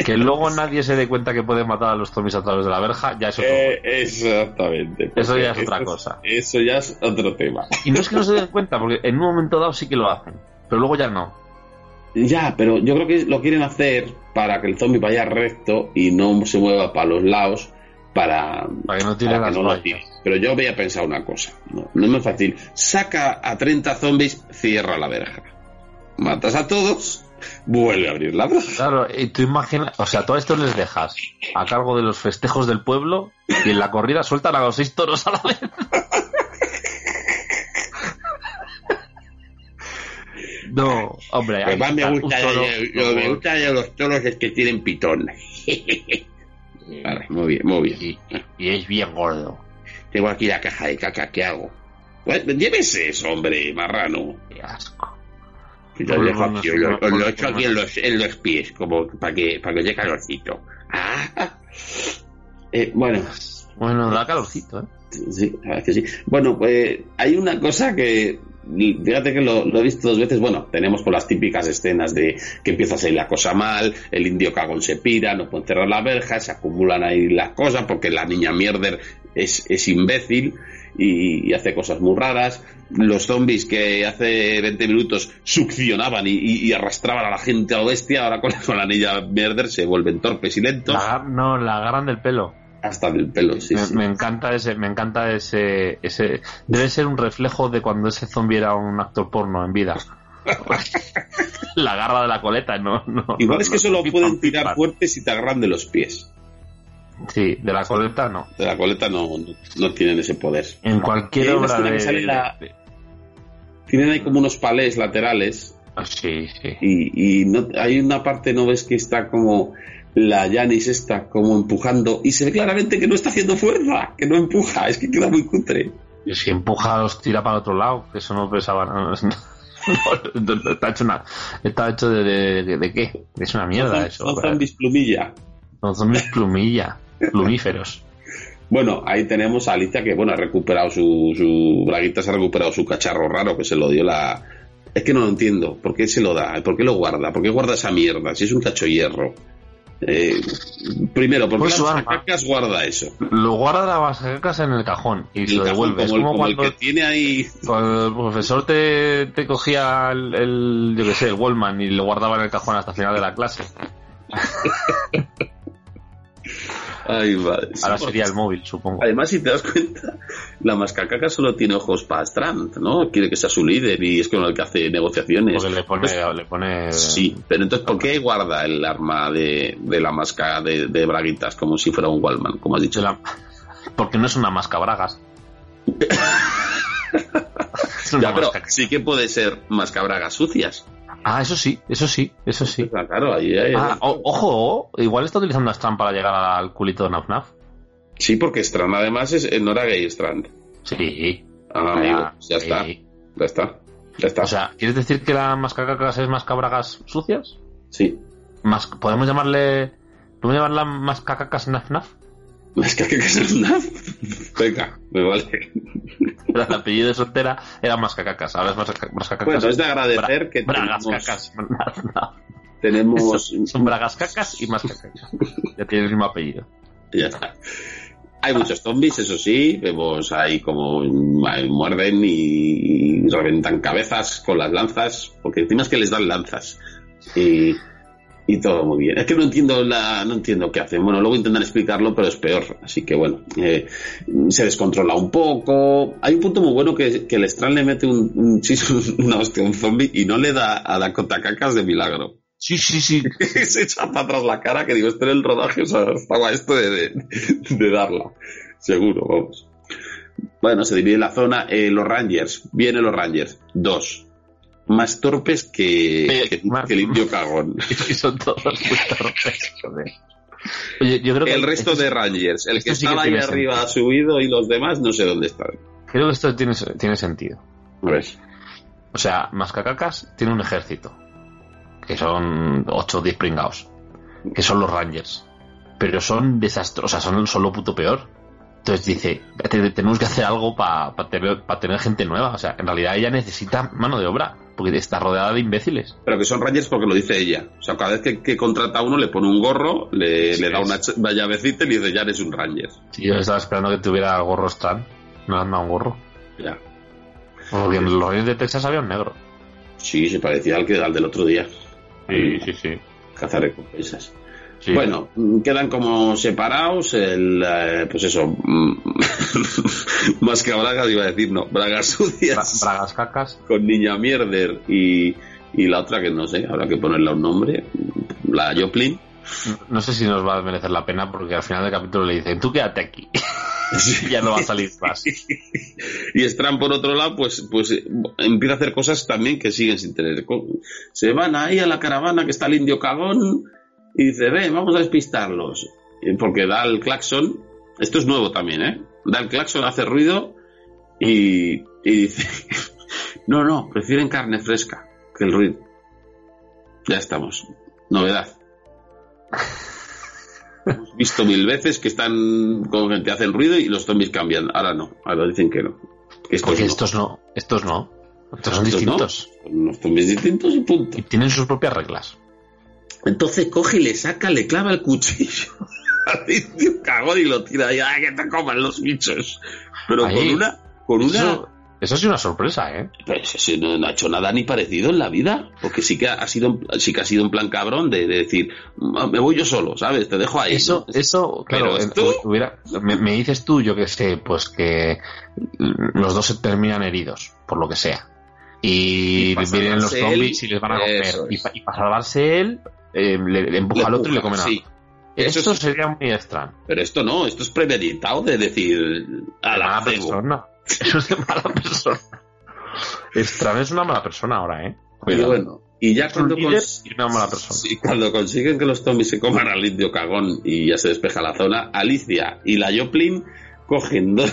Que luego nadie se dé cuenta que puede matar a los zombies a través de la verja, ya es otro. Eh, exactamente. Eso ya es otra eso cosa. Eso ya es otro tema. Y no es que no se den cuenta, porque en un momento dado sí que lo hacen, pero luego ya no. Ya, pero yo creo que lo quieren hacer para que el zombie vaya recto y no se mueva para los lados para, Para que no tire para las que no lo vallas. tire. Pero yo había pensado una cosa. No, no es muy fácil. Saca a 30 zombies, cierra la verja. Matas a todos, vuelve a abrir la verja. Claro, y tú imaginas, o sea, todo esto les dejas a cargo de los festejos del pueblo y en la corrida sueltan a los seis toros a la vez. No, hombre, ahí más me gusta, toro, lo me gusta de los toros es que tienen pitón. Vale, muy bien, muy bien. y, y es bien gordo. Tengo aquí la caja de caca, ¿qué hago? Pues, llévese eso, hombre, marrano. Qué asco. Lo Por dejo aquí, lo, echo aquí en los, en los pies, como para que, para que dé calorcito. Ah. Eh, bueno, Bueno, da calorcito, ¿eh? sí, verdad es que sí. Bueno, pues hay una cosa que, fíjate que lo, he visto dos veces. Bueno, tenemos con las típicas escenas de que empieza a salir la cosa mal, el indio cagón se pira, no pueden cerrar la verja, se acumulan ahí las cosas porque la niña mierder es, es imbécil y, y hace cosas muy raras. Los zombies que hace 20 minutos succionaban y, y- arrastraban a la gente a lo bestia, ahora con, la niña mierder se vuelven torpes y lentos La no, la agarran del pelo. Hasta del pelo. Sí, me, sí. me encanta ese, me encanta ese, ese, debe ser un reflejo de cuando ese zombie era un actor porno en vida. la garra de la coleta, no, no. Igual no, es que no, solo pueden tirar pam. fuerte si te agarran de los pies. Sí, de la coleta no. De la coleta no, no, tienen ese poder. En cualquier obra de, que sale de- la- de- Tienen ahí como unos palés laterales ah, sí, sí. y, y no, hay una parte, ¿no ves que está como la Janis está como empujando y se ve claramente que no está haciendo fuerza, que no empuja, es que queda muy cutre. Y si empuja los tira para otro lado, que eso no pesaba nada. No, no, no, está hecho una, está hecho de, de, de- de qué? Es una mierda eso. son zombies plumilla. Son zombies plumilla, plumíferos. Bueno, ahí tenemos a Alicia que, bueno, ha recuperado su, su... Braguita se ha recuperado su cacharro raro que se lo dio la, Es que no lo entiendo. ¿Por qué se lo da? ¿Por qué lo guarda? ¿Por qué guarda esa mierda? Si es un cacho hierro. Eh, primero, ¿por qué Pues cacas guarda eso? Lo guarda la mascacacas en el cajón y se lo devuelve. Es como, el, como como el cuando, que tiene ahí. cuando el profesor te, te cogía el, el, yo qué sé, el Wallman y lo guardaba en el cajón hasta el final de la clase. Ay, madre. Ahora sería el móvil, supongo. Además, si te das cuenta, la mascacaca solo tiene ojos para Strand, ¿no? Quiere que sea su líder y es con el que hace negociaciones. Porque le pone, Pues, le pone sí, pero entonces, ¿por qué guarda el arma de, de la masca de, de braguitas como si fuera un Wallman, como has dicho? la- porque no es una mascabragas. es una Ya, pero masca- sí que puede ser mascabragas sucias. Ah, eso sí, eso sí, eso sí. Ah, Claro, ahí Ah, o- ojo, igual está utilizando a Strand para llegar al culito de Naf Naf. Sí, porque Strand además es, eh, no era gay Strand. Sí. Ah, amigo, ya sí. está, ya está, ya está. O sea, ¿quieres decir que la mascacacas es mascabragas sucias? sí. Mas- ¿Podemos llamarle... ¿Podemos llamarla mascacacas Naf Naf? Mascacacas es una... Venga, me vale. Pero el apellido de soltera era mascacacas, ahora es masca- mascacacas. Bueno, es de agradecer Bra- que Bragas tenemos- cacas. Tenemos... Son, son bragas cacas y mascacacas. Ya tiene el mismo apellido. Ya está. Hay muchos zombies, eso sí, vemos ahí como muerden y, y reventan cabezas con las lanzas, porque encima es que les dan lanzas. Y, y todo muy bien. Es que no entiendo la, no entiendo qué hacen. Bueno, luego intentan explicarlo, pero es peor. Así que bueno, eh, se descontrola un poco. Hay un punto muy bueno que, que el Strand le mete un, un chis- una hostia un zombie y no le da a Dakota Cacas de milagro. Sí, sí, sí. se echa para atrás la cara que digo, este era el rodaje, o sea, estaba esto de, de, de darla. Seguro, vamos. Bueno, se divide la zona. Eh, los Rangers, vienen los Rangers. Dos. Más torpes que, que, más- que el indio cagón. Y son todos muy torpes, joder. Oye, yo creo que El resto esto- de Rangers, el que sí que estaba ahí tiene arriba sentido. subido y los demás no sé dónde están. Creo que esto tiene, tiene sentido. O sea, Mascacacas tiene un ejército. Que son 8 o 10 pringados. Que son los Rangers. Pero son desastrosos. O sea, son, son lo puto peor. Entonces dice, "Te- tenemos que hacer algo para tener, pa tener gente nueva. O sea, en realidad ella necesita mano de obra. Porque está rodeada de imbéciles. Pero que son Rangers porque lo dice ella. O sea, cada vez que, que contrata a uno le pone un gorro, le, Sí, le da una, una llavecita y le dice, ya eres un Ranger. Si yo estaba esperando que tuviera gorro Strand. No le han dado un gorro. Ya. Porque en los Reyes de Texas había un negro. Sí, se parecía al, que, al del otro día. Sí, sí, sí. Cazar recompensas. Sí. Bueno, quedan como separados el, eh, pues eso, mm, más que bragas iba a decir, no, bragas Bra- sucias Bragas cacas. con Niña Mierder y, y la otra que no sé, habrá que ponerle un nombre, la Joplin. No sé si nos va a merecer la pena porque al final del capítulo le dicen, tú quédate aquí. Ya no va a salir más. y Stran por otro lado pues pues empieza a hacer cosas también que siguen sin tener se van ahí a la caravana que está el indio cagón y dice ven vamos a despistarlos Eh, porque da el claxon esto es nuevo también eh da el claxon hace ruido y, y dice no no prefieren carne fresca que el ruido ya estamos novedad Hemos visto mil veces que están con que hacen ruido y los zombies cambian. Ahora no, ahora dicen que no. Que estos Porque no. estos no, estos no. Estos son Estos no. distintos. Son unos zombies distintos y punto. Y tienen sus propias reglas. Entonces coge y le saca, le clava el cuchillo al indio cagón y lo tira ahí. ¡Ay, que te coman los bichos! Pero Ahí. con una. Con una. Eso, eso ha sido una sorpresa, ¿eh? Pues no, no ha hecho nada ni parecido en la vida. Porque sí que ha sido, sí que ha sido un plan cabrón de, de decir, "Ah, me voy yo solo, ¿sabes? Te dejo ahí. Eso, ¿no? eso, claro, Pero en- esto- hubiera, me, me dices tú, yo que sé, pues que los dos se terminan heridos, por lo que sea. Y, Y vienen los zombies él, y les van a eso Y, pa- y para salvarse él, eh, le, le empuja Le al otro y le empuja, a sí. Eso Esto es- sería muy extraño. Pero esto no, esto es premeditado de decir a De la mala cebo. persona. Eso es de mala persona. Stran es una mala persona ahora, ¿eh? Y Cuidado. bueno, y ya cuando, cons- y una mala persona. sí, cuando consiguen que los zombies se coman al indio cagón y ya se despeja la zona, Alicia y la Joplin cogen dos-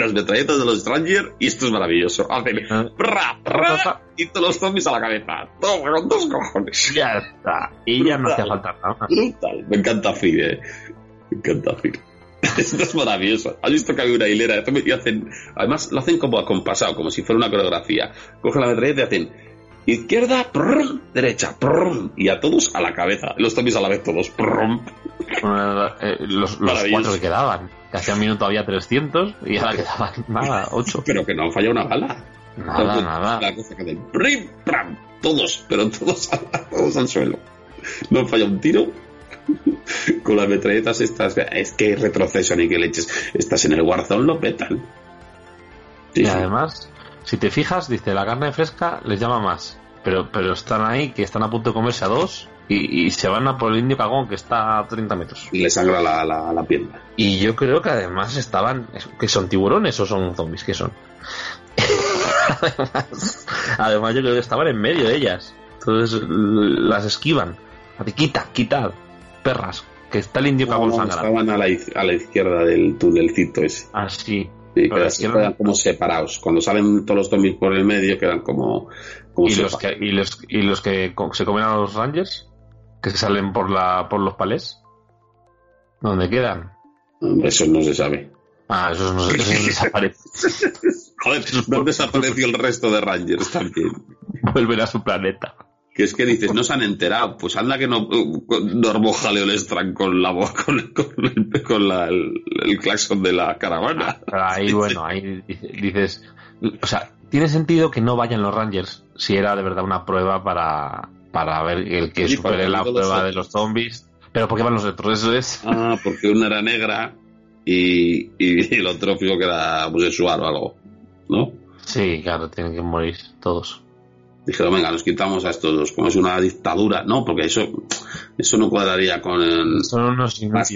las metralletas de los Stranger y esto es maravilloso. Hacen Ah. ra, ra, y todos los zombies a la cabeza. Toma, con dos cojones. Ya está. Y ya no hacía falta nada. Brutal. Me encanta Phil, eh. Me encanta Phil. Esto es maravilloso. ¿Has visto que hay una hilera de zombies y hacen... Además, lo hacen como acompasado, como si fuera una coreografía. Cogen la metralleta y hacen... izquierda, prrrm, derecha, prrrm, y a todos a la cabeza. Los zombies a la vez todos. prrrm. Eh, los los cuatro que quedaban. Que hacía un minuto había 300 y ahora quedaban nada, 8. Pero que no han fallado una bala. Nada, nada. La cosa que prim, pram, todos, pero todos, a- todos al suelo. No han fallado un tiro. Con las metralletas estas, es que retroceso ni que leches. Estás en el Warzone, lo petan. Sí, Y además, si te fijas, dice, la carne fresca les llama más. Pero, pero están ahí, que están a punto de comerse a dos y, y se van a por el indio cagón, que está a 30 metros. Y le sangra la, la, la pierna. Y yo creo que además estaban, que son tiburones o son zombies, ¿qué son? además, además yo creo que estaban en medio de ellas. Entonces las esquivan. Así, quita, quitad, perras, que está el indio cagón No, no, sangrando. estaban a la, a la izquierda del tunelcito ese. Así. Sí, Pero que no- quedan como separados. Cuando salen todos los zombies por el medio, quedan como ¿Y los, que, y, los, y los que se comen a los Rangers, que salen por la por los palés, ¿dónde quedan? Eso no se sabe. Ah, esos no se esos desaparecen. Joder, ¿dónde desapareció el resto de Rangers también? Vuelven a su planeta. Que es que dices, no se han enterado. Pues anda que no, no armó jaleo el Strang con la voz, con, con, el, con la, el, el claxon de la caravana. Pero ahí, bueno, ahí dice- dices. O sea, tiene sentido que no vayan los Rangers si era de verdad una prueba para, para ver el que Sí, supere la los prueba de los zombies. Pero ¿por qué van los otros? Eso es. Ah, porque una era negra y, y el otro fijo que era homosexual o algo. ¿No? Sí, claro, tienen que morir todos. Dijeron, venga, nos quitamos a estos dos, como es una dictadura. No, porque eso, eso no cuadraría con el... Son unos inútiles,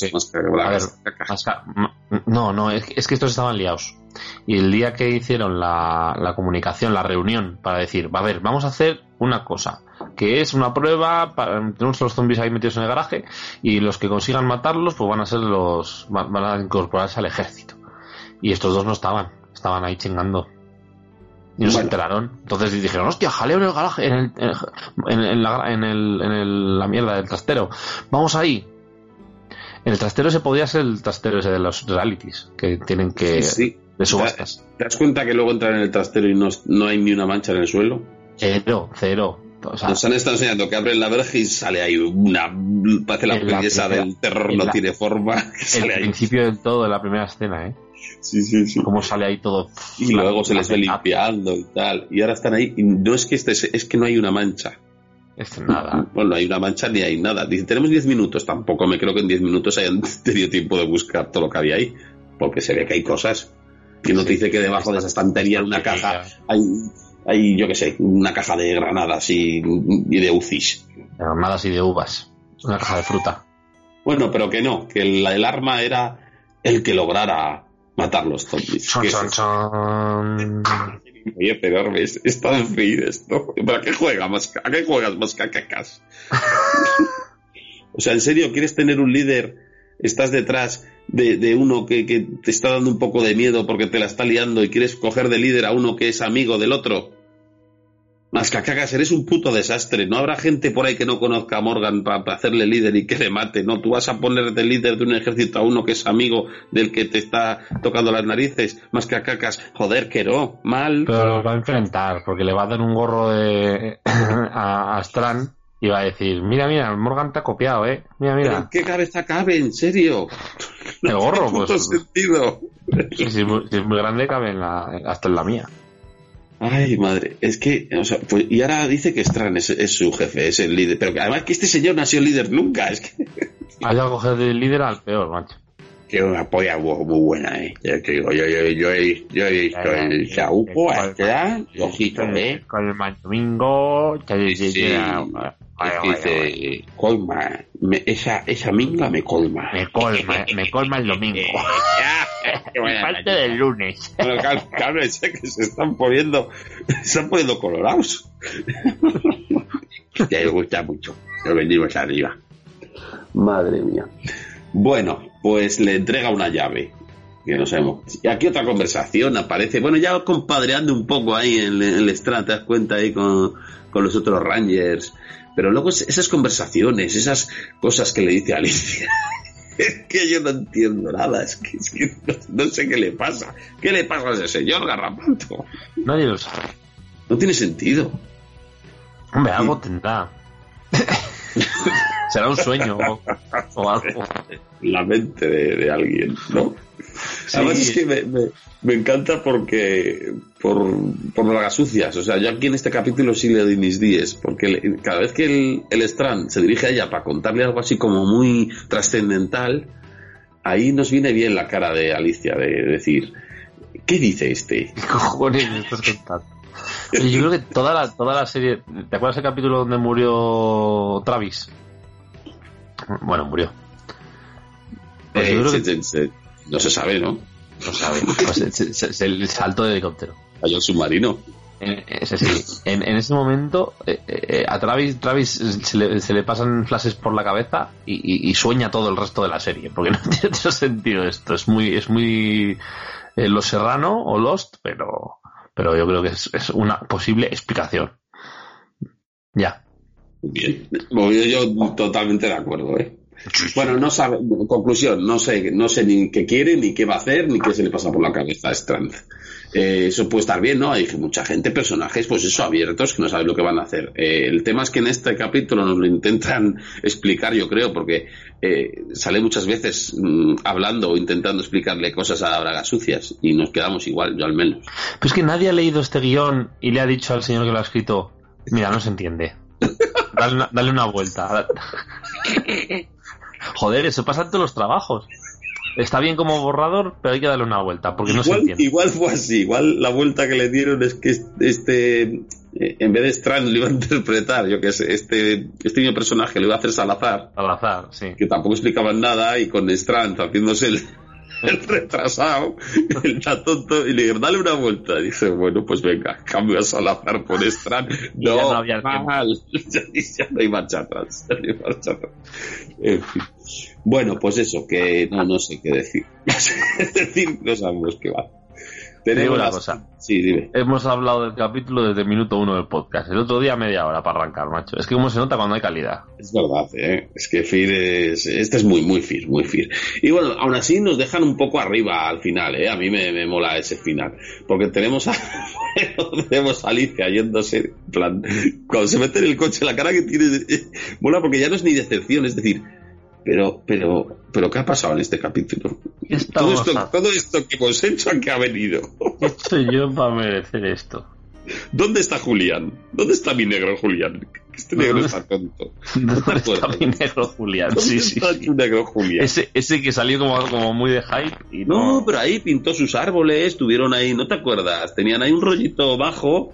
que- No, no, es, que- es que estos estaban liados. Y el día que hicieron la, la comunicación, la reunión, para decir, va a ver, vamos a hacer una cosa, que es una prueba, para, tenemos los zombies ahí metidos en el garaje, y los que consigan matarlos, pues van a ser los, van van a incorporarse al ejército. Y estos dos no estaban, estaban ahí chingando. Y no se Bueno. enteraron. Entonces dijeron, hostia, jaleo en el garaje, en, el, en, en la, en, el, en el- la mierda del trastero. Vamos ahí. El trastero ese podría ser el trastero ese de los realities, que tienen que... Sí. de subastas. ¿Te das cuenta que luego entran en el trastero y no, no hay ni una mancha en el suelo? Cero, cero. O sea, Nos han estado enseñando que abren la verja y sale ahí una... Parece la princesa primera- del terror, no la- tiene forma. que el ahí. principio del todo de la primera escena, ¿eh? Sí, sí, sí. Cómo sale ahí todo... Y luego se les ve limpiando y tal. Y ahora están ahí. Y no es que este, es que no hay una mancha. Es nada. Bueno, no hay una mancha ni hay nada. Dice, tenemos 10 minutos. Tampoco me creo que en 10 minutos hayan tenido tiempo de buscar todo lo que había ahí. Porque se ve que hay cosas. Y no te dice que debajo de esa estantería en una caja hay, hay yo qué sé, una caja de granadas y, y de UCIs. Granadas y de uvas. Una caja de fruta. Bueno, pero que no, que el, el arma era el que lograra matar los zombies. Chon, chon, chon. Oye, pero es, es tan fin esto. ¿Para qué juega más, ¿A qué juegas más cacacas? o sea, ¿en serio quieres tener un líder? Estás detrás de, de uno que, que te está dando un poco de miedo porque te la está liando y quieres coger de líder a uno que es amigo del otro. Más cacacas, eres un puto desastre. No habrá gente por ahí que no conozca a Morgan para hacerle líder y que le mate. No, tú vas a poner de líder de un ejército a uno que es amigo del que te está tocando las narices. Más cacacas, joder, que no, mal. Pero los va a enfrentar, porque le va a dar un gorro de a, a Strand y va a decir, mira, mira, Morgan te ha copiado, ¿eh? Mira, ¿Pero mira. en qué cabeza cabe? ¿En serio? El gorro, tiene pues... sentido. Si es, muy, si es muy grande, cabe en la, hasta en la mía. Ay, madre, es que, o sea, pues, y ahora dice que Stran es, es su jefe, es el líder, pero que además que este señor no ha sido líder nunca, es que, Hay que coger de líder al peor, macho. que una polla muy, buena, eh, yo te digo, yo, yo, yo, he- yo he visto el Saúco, este, ojito, eh, Con el man domingo... Sí, sí. Es que dice, colma, me- esa, esa minga me colma. Me colma, me colma el domingo. Parte del lunes. Bueno, cálmense que se están poniendo, se están poniendo colorados. Te gusta mucho. Lo venimos arriba. Madre mía. Bueno, pues le entrega una llave. Que no sabemos. Y aquí otra conversación aparece. Bueno, ya compadreando un poco ahí en, en el Strand, te das cuenta ahí con, con los otros Rangers. Pero luego es- esas conversaciones, esas cosas que le dice Alicia. Es que yo no entiendo nada, es que, es que no, no sé qué le pasa. ¿Qué le pasa a ese señor garrapato? Nadie lo sabe. No tiene sentido. Hombre, algo tendrá. Será un sueño o, o algo. La mente de, de alguien, ¿no? Sí. Además es que me, me- me encanta porque por, por las sucias. O sea, yo aquí en este capítulo sí le doy mis 10, porque le- cada vez que el, el Strand se dirige a ella para contarle algo así como muy trascendental, ahí nos viene bien la cara de Alicia de decir, ¿qué dice este? ¿Qué cojones me estás contando? Oye, yo creo que toda la, toda la serie. ¿Te acuerdas el capítulo donde murió Travis? Bueno, murió. Pues yo Eh, creo no se sabe, ¿no? no sabe. Pues se- se saltó del helicóptero. Hay un submarino. En, ese sí. En, en ese momento, eh, eh, a Travis, Travis se, le, se le pasan flashes por la cabeza y, y- y sueña todo el resto de la serie. Porque no tiene otro sentido esto. Es muy, es muy eh, Los Serrano o Lost, pero, pero yo creo que es, es una posible explicación. Ya. Bien. Yo totalmente de acuerdo, ¿eh? Bueno, no sabe, conclusión, no sé, no sé ni qué quiere, ni qué va a hacer, ni qué se le pasa por la cabeza a Strand. Eh, eso puede estar bien, ¿no? Hay mucha gente, personajes, pues eso, abiertos, que no saben lo que van a hacer. Eh, el tema es que en este capítulo nos lo intentan explicar, yo creo, porque eh, sale muchas veces mm, hablando o intentando explicarle cosas a Bragas sucias y nos quedamos igual, yo al menos. Pero es que nadie ha leído este guion y le ha dicho al señor que lo ha escrito, mira, no se entiende. Dale una, dale una vuelta. Joder, eso pasa en todos los trabajos. Está bien como borrador, pero hay que darle una vuelta, porque no se igual, entiende. igual fue así, igual la vuelta que le dieron es que este, eh, en vez de Strand lo iba a interpretar, yo que sé, este, este mismo personaje lo iba a hacer Salazar, Al azar, sí. que tampoco explicaban nada, y con Strand haciéndose el, el retrasado, el tonto, y le dijeron, dale una vuelta. Y dice, bueno, pues venga, cambio a Salazar por Strand. Y ya No, no había mal, ya, ya no hay marcha atrás, ya no hay marcha atrás. En fin. Bueno, pues eso, que no, no sé qué decir. es decir, no sabemos qué va. Te digo una cosa. Sí, dime. Hemos hablado del capítulo desde el minuto uno del podcast. El otro día media hora para arrancar, macho. Es que cómo se nota cuando hay calidad. Es verdad, ¿eh? Es que Fir es... Este es muy, muy Fir, muy Fir. Y bueno, aún así nos dejan un poco arriba al final, ¿eh? A mí me, me mola ese final. Porque tenemos a... tenemos a Alicia yéndose, en plan... Cuando se mete en el coche, la cara que tiene... eh, Mola porque ya no es ni decepción, es decir... Pero, pero, pero, ¿qué ha pasado en este capítulo? ¿Qué Todo esto, a- todo esto que hemos hecho, ¿a qué ha venido? ¿Qué soy yo para merecer esto? ¿Dónde está Julián? ¿Dónde está mi negro Julián? Este negro ¿Dónde está tonto. ¿Dónde está mi negro Julián? ¿Dónde Sí, sí, está sí. tu negro Julián? Ese, ese que salió como, como muy de hype y No, no. pero ahí pintó sus árboles, tuvieron ahí, ¿no te acuerdas? Tenían ahí un rollito bajo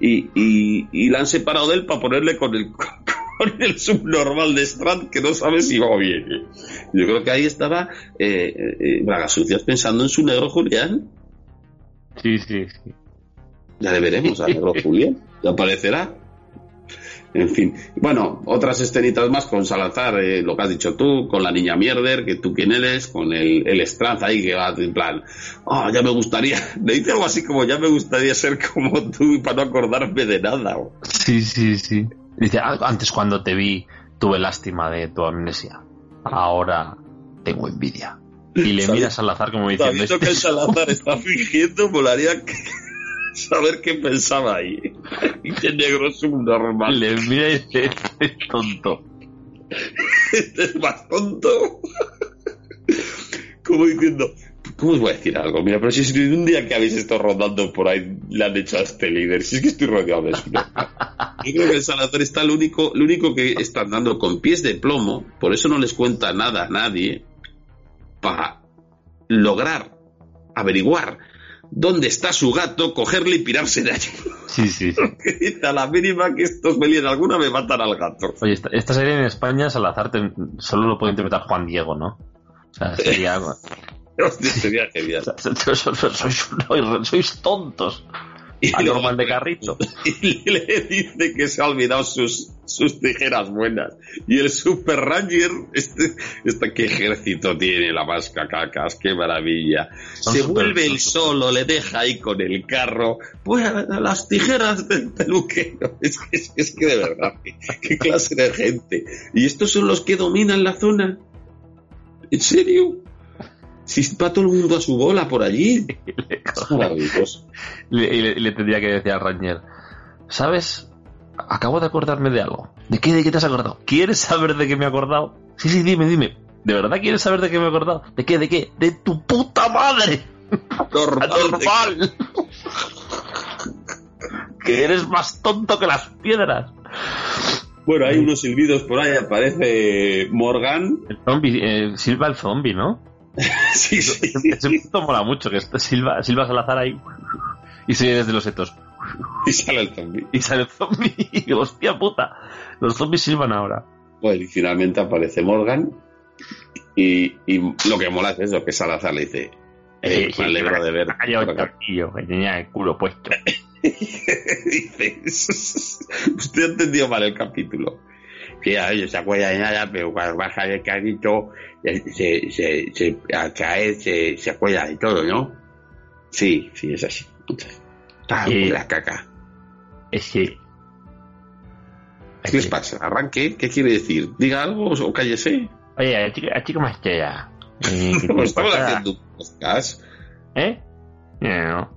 y, y, y la han separado de él para ponerle con el, con el subnormal de Strand que no sabe si va o viene. Yo creo que ahí estaba eh, eh, Bragas Sucias pensando en su negro Julián. Sí, sí, sí. Ya le veremos a negro Julián, ya aparecerá. En fin, bueno, otras escenitas más con Salazar, eh, lo que has dicho tú, con la niña Mierder, que tú quién eres, con el, el Stranz ahí que va en plan, ah, ya me gustaría, le dice algo así como, ya me gustaría ser como tú para no acordarme de nada. Sí, sí, sí. Dice, "Ah, antes cuando te vi tuve lástima de tu amnesia. Ahora tengo envidia. Y le miras al azar como diciendo, Sabiendo que el "Este- Salazar está fingiendo, molaría que- saber qué pensaba ahí. Y qué negro es un normal. le mira y dice, "Este es tonto. este es más tonto. Como diciendo, ¿cómo os voy a decir algo? Mira, pero si es un día que habéis estado rodando por ahí, le han hecho a este líder. Si es que estoy rodeado de eso. Yo creo que el Salazar está lo único, lo único que están dando con pies de plomo, por eso no les cuenta nada a nadie, para lograr averiguar dónde está su gato, cogerle y pirarse de allí. Sí, sí, sí. A la mínima que estos me líen alguna me matan al gato. Oye, esta, esta serie en España, Salazar te- solo lo puede interpretar Juan Diego, ¿no? O sea, sería... sois, tontos. Y Norman de Carrizo. Y le dice que se ha olvidado sus, sus tijeras buenas. Y el Super Ranger, este, este qué ejército tiene la vasca cacas, qué maravilla. Son se vuelve el solo, le deja ahí con el carro. Pues las tijeras del peluquero. Es que, es, es que de verdad, qué, qué clase de gente. Y estos son los que dominan la zona. ¿En serio? Si va todo el mundo a su bola por allí. Es. Le, y le, le tendría que decir al Ranger, ¿sabes acabo de acordarme de algo. ¿De qué, de qué te has acordado? ¿Quieres saber de qué me he acordado? Sí, sí, dime, dime. ¿De verdad quieres saber de qué me he acordado? ¿De qué, de qué? ¡De tu puta madre! Normal. ¡Normal! que eres más tonto que las piedras. Bueno, hay unos silbidos por ahí, aparece Morgan. El zombie, eh, Silva el zombie, ¿no? sí, sí. Ese punto mola mucho, que Silva, Silva Salazar ahí y se desde los setos. Y sale el zombie. Y sale el zombie. Y hostia puta. Los zombies silban ahora. Bueno, y finalmente aparece Morgan. Y, y lo que mola es eso, que Salazar le dice, eh, me alegro de ver. Un tornillo que tenía el culo puesto. dice, usted ha entendido mal el capítulo. Que a ellos se acuerda de nada, pero cuando baja del carrito, se, se, se, al caer se, se acuerda de todo, ¿no? Sí, sí, es así. Está Sí. muy la caca. Es que. ¿Qué les pasa? ¿Arranque? ¿Qué quiere decir? ¿Diga algo o cállese? Oye, a chico, a chico más tela. Eh, ¿qué te Pues estamos haciendo un podcast. ¿Eh? No.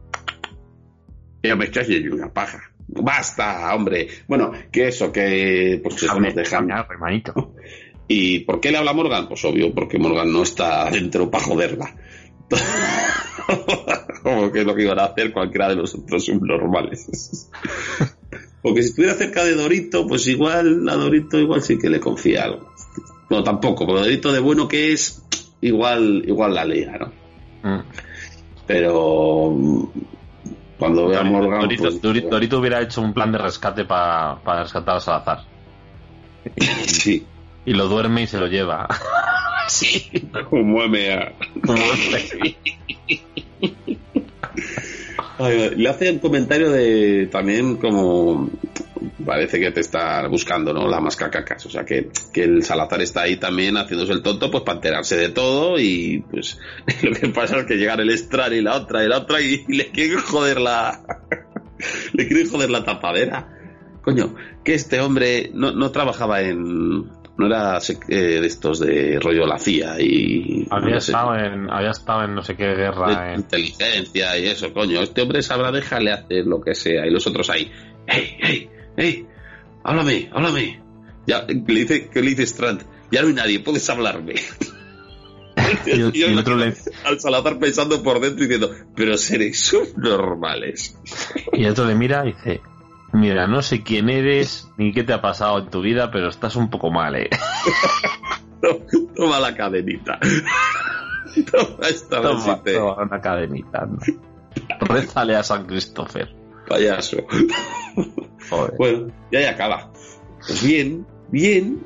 Yo me estoy haciendo una paja. Basta, hombre. Bueno, que eso, que pues eso nos dejan. hermanito. ¿Y por qué le habla Morgan? Pues obvio, porque Morgan no está dentro para joderla. Como que es lo que iban a hacer cualquiera de los otros subnormales. Porque si estuviera cerca de Dorito, pues igual a Dorito igual sí que le confía algo. No, tampoco, porque Dorito de bueno que es, igual, igual la lea, ¿no? Mm. Pero cuando vea a Morgan, Dorito, pues, Dorito- Dorito hubiera hecho un plan de rescate para rescatar a Salazar. sí, Y lo duerme y se lo lleva. sí. como a... Ay, Le hace un comentario de también como parece que te está buscando, ¿no? La mascacacas. O sea que, que el Salazar está ahí también haciéndose el tonto, pues para enterarse de todo. Y pues lo que pasa es que llegan el Estral y la otra y la otra y, le quieren joder la. le quieren joder la tapadera. Coño, que este hombre no, no trabajaba en. No era eh, de estos de rollo la CIA y. Había no sé, estado, en, había estado en no sé qué guerra. inteligencia y eso, coño. Este hombre sabrá dejarle hacer lo que sea. Y los otros ahí, hey, hey, hey, háblame, háblame. Ya, le dice, que le dice Strand, ya no hay nadie, puedes hablarme. Y el- y el otro le- Al Salazar pensando por dentro diciendo, pero seréis subnormales. Y el otro le mira y dice: Mira, no sé quién eres ni qué te ha pasado en tu vida, pero estás un poco mal, ¿eh? Toma la cadenita. Toma esta Toma, besite, toma una cadenita. anda. Rézale a San Christopher. payaso. Joder. Bueno, ya ya acaba. Pues bien, bien.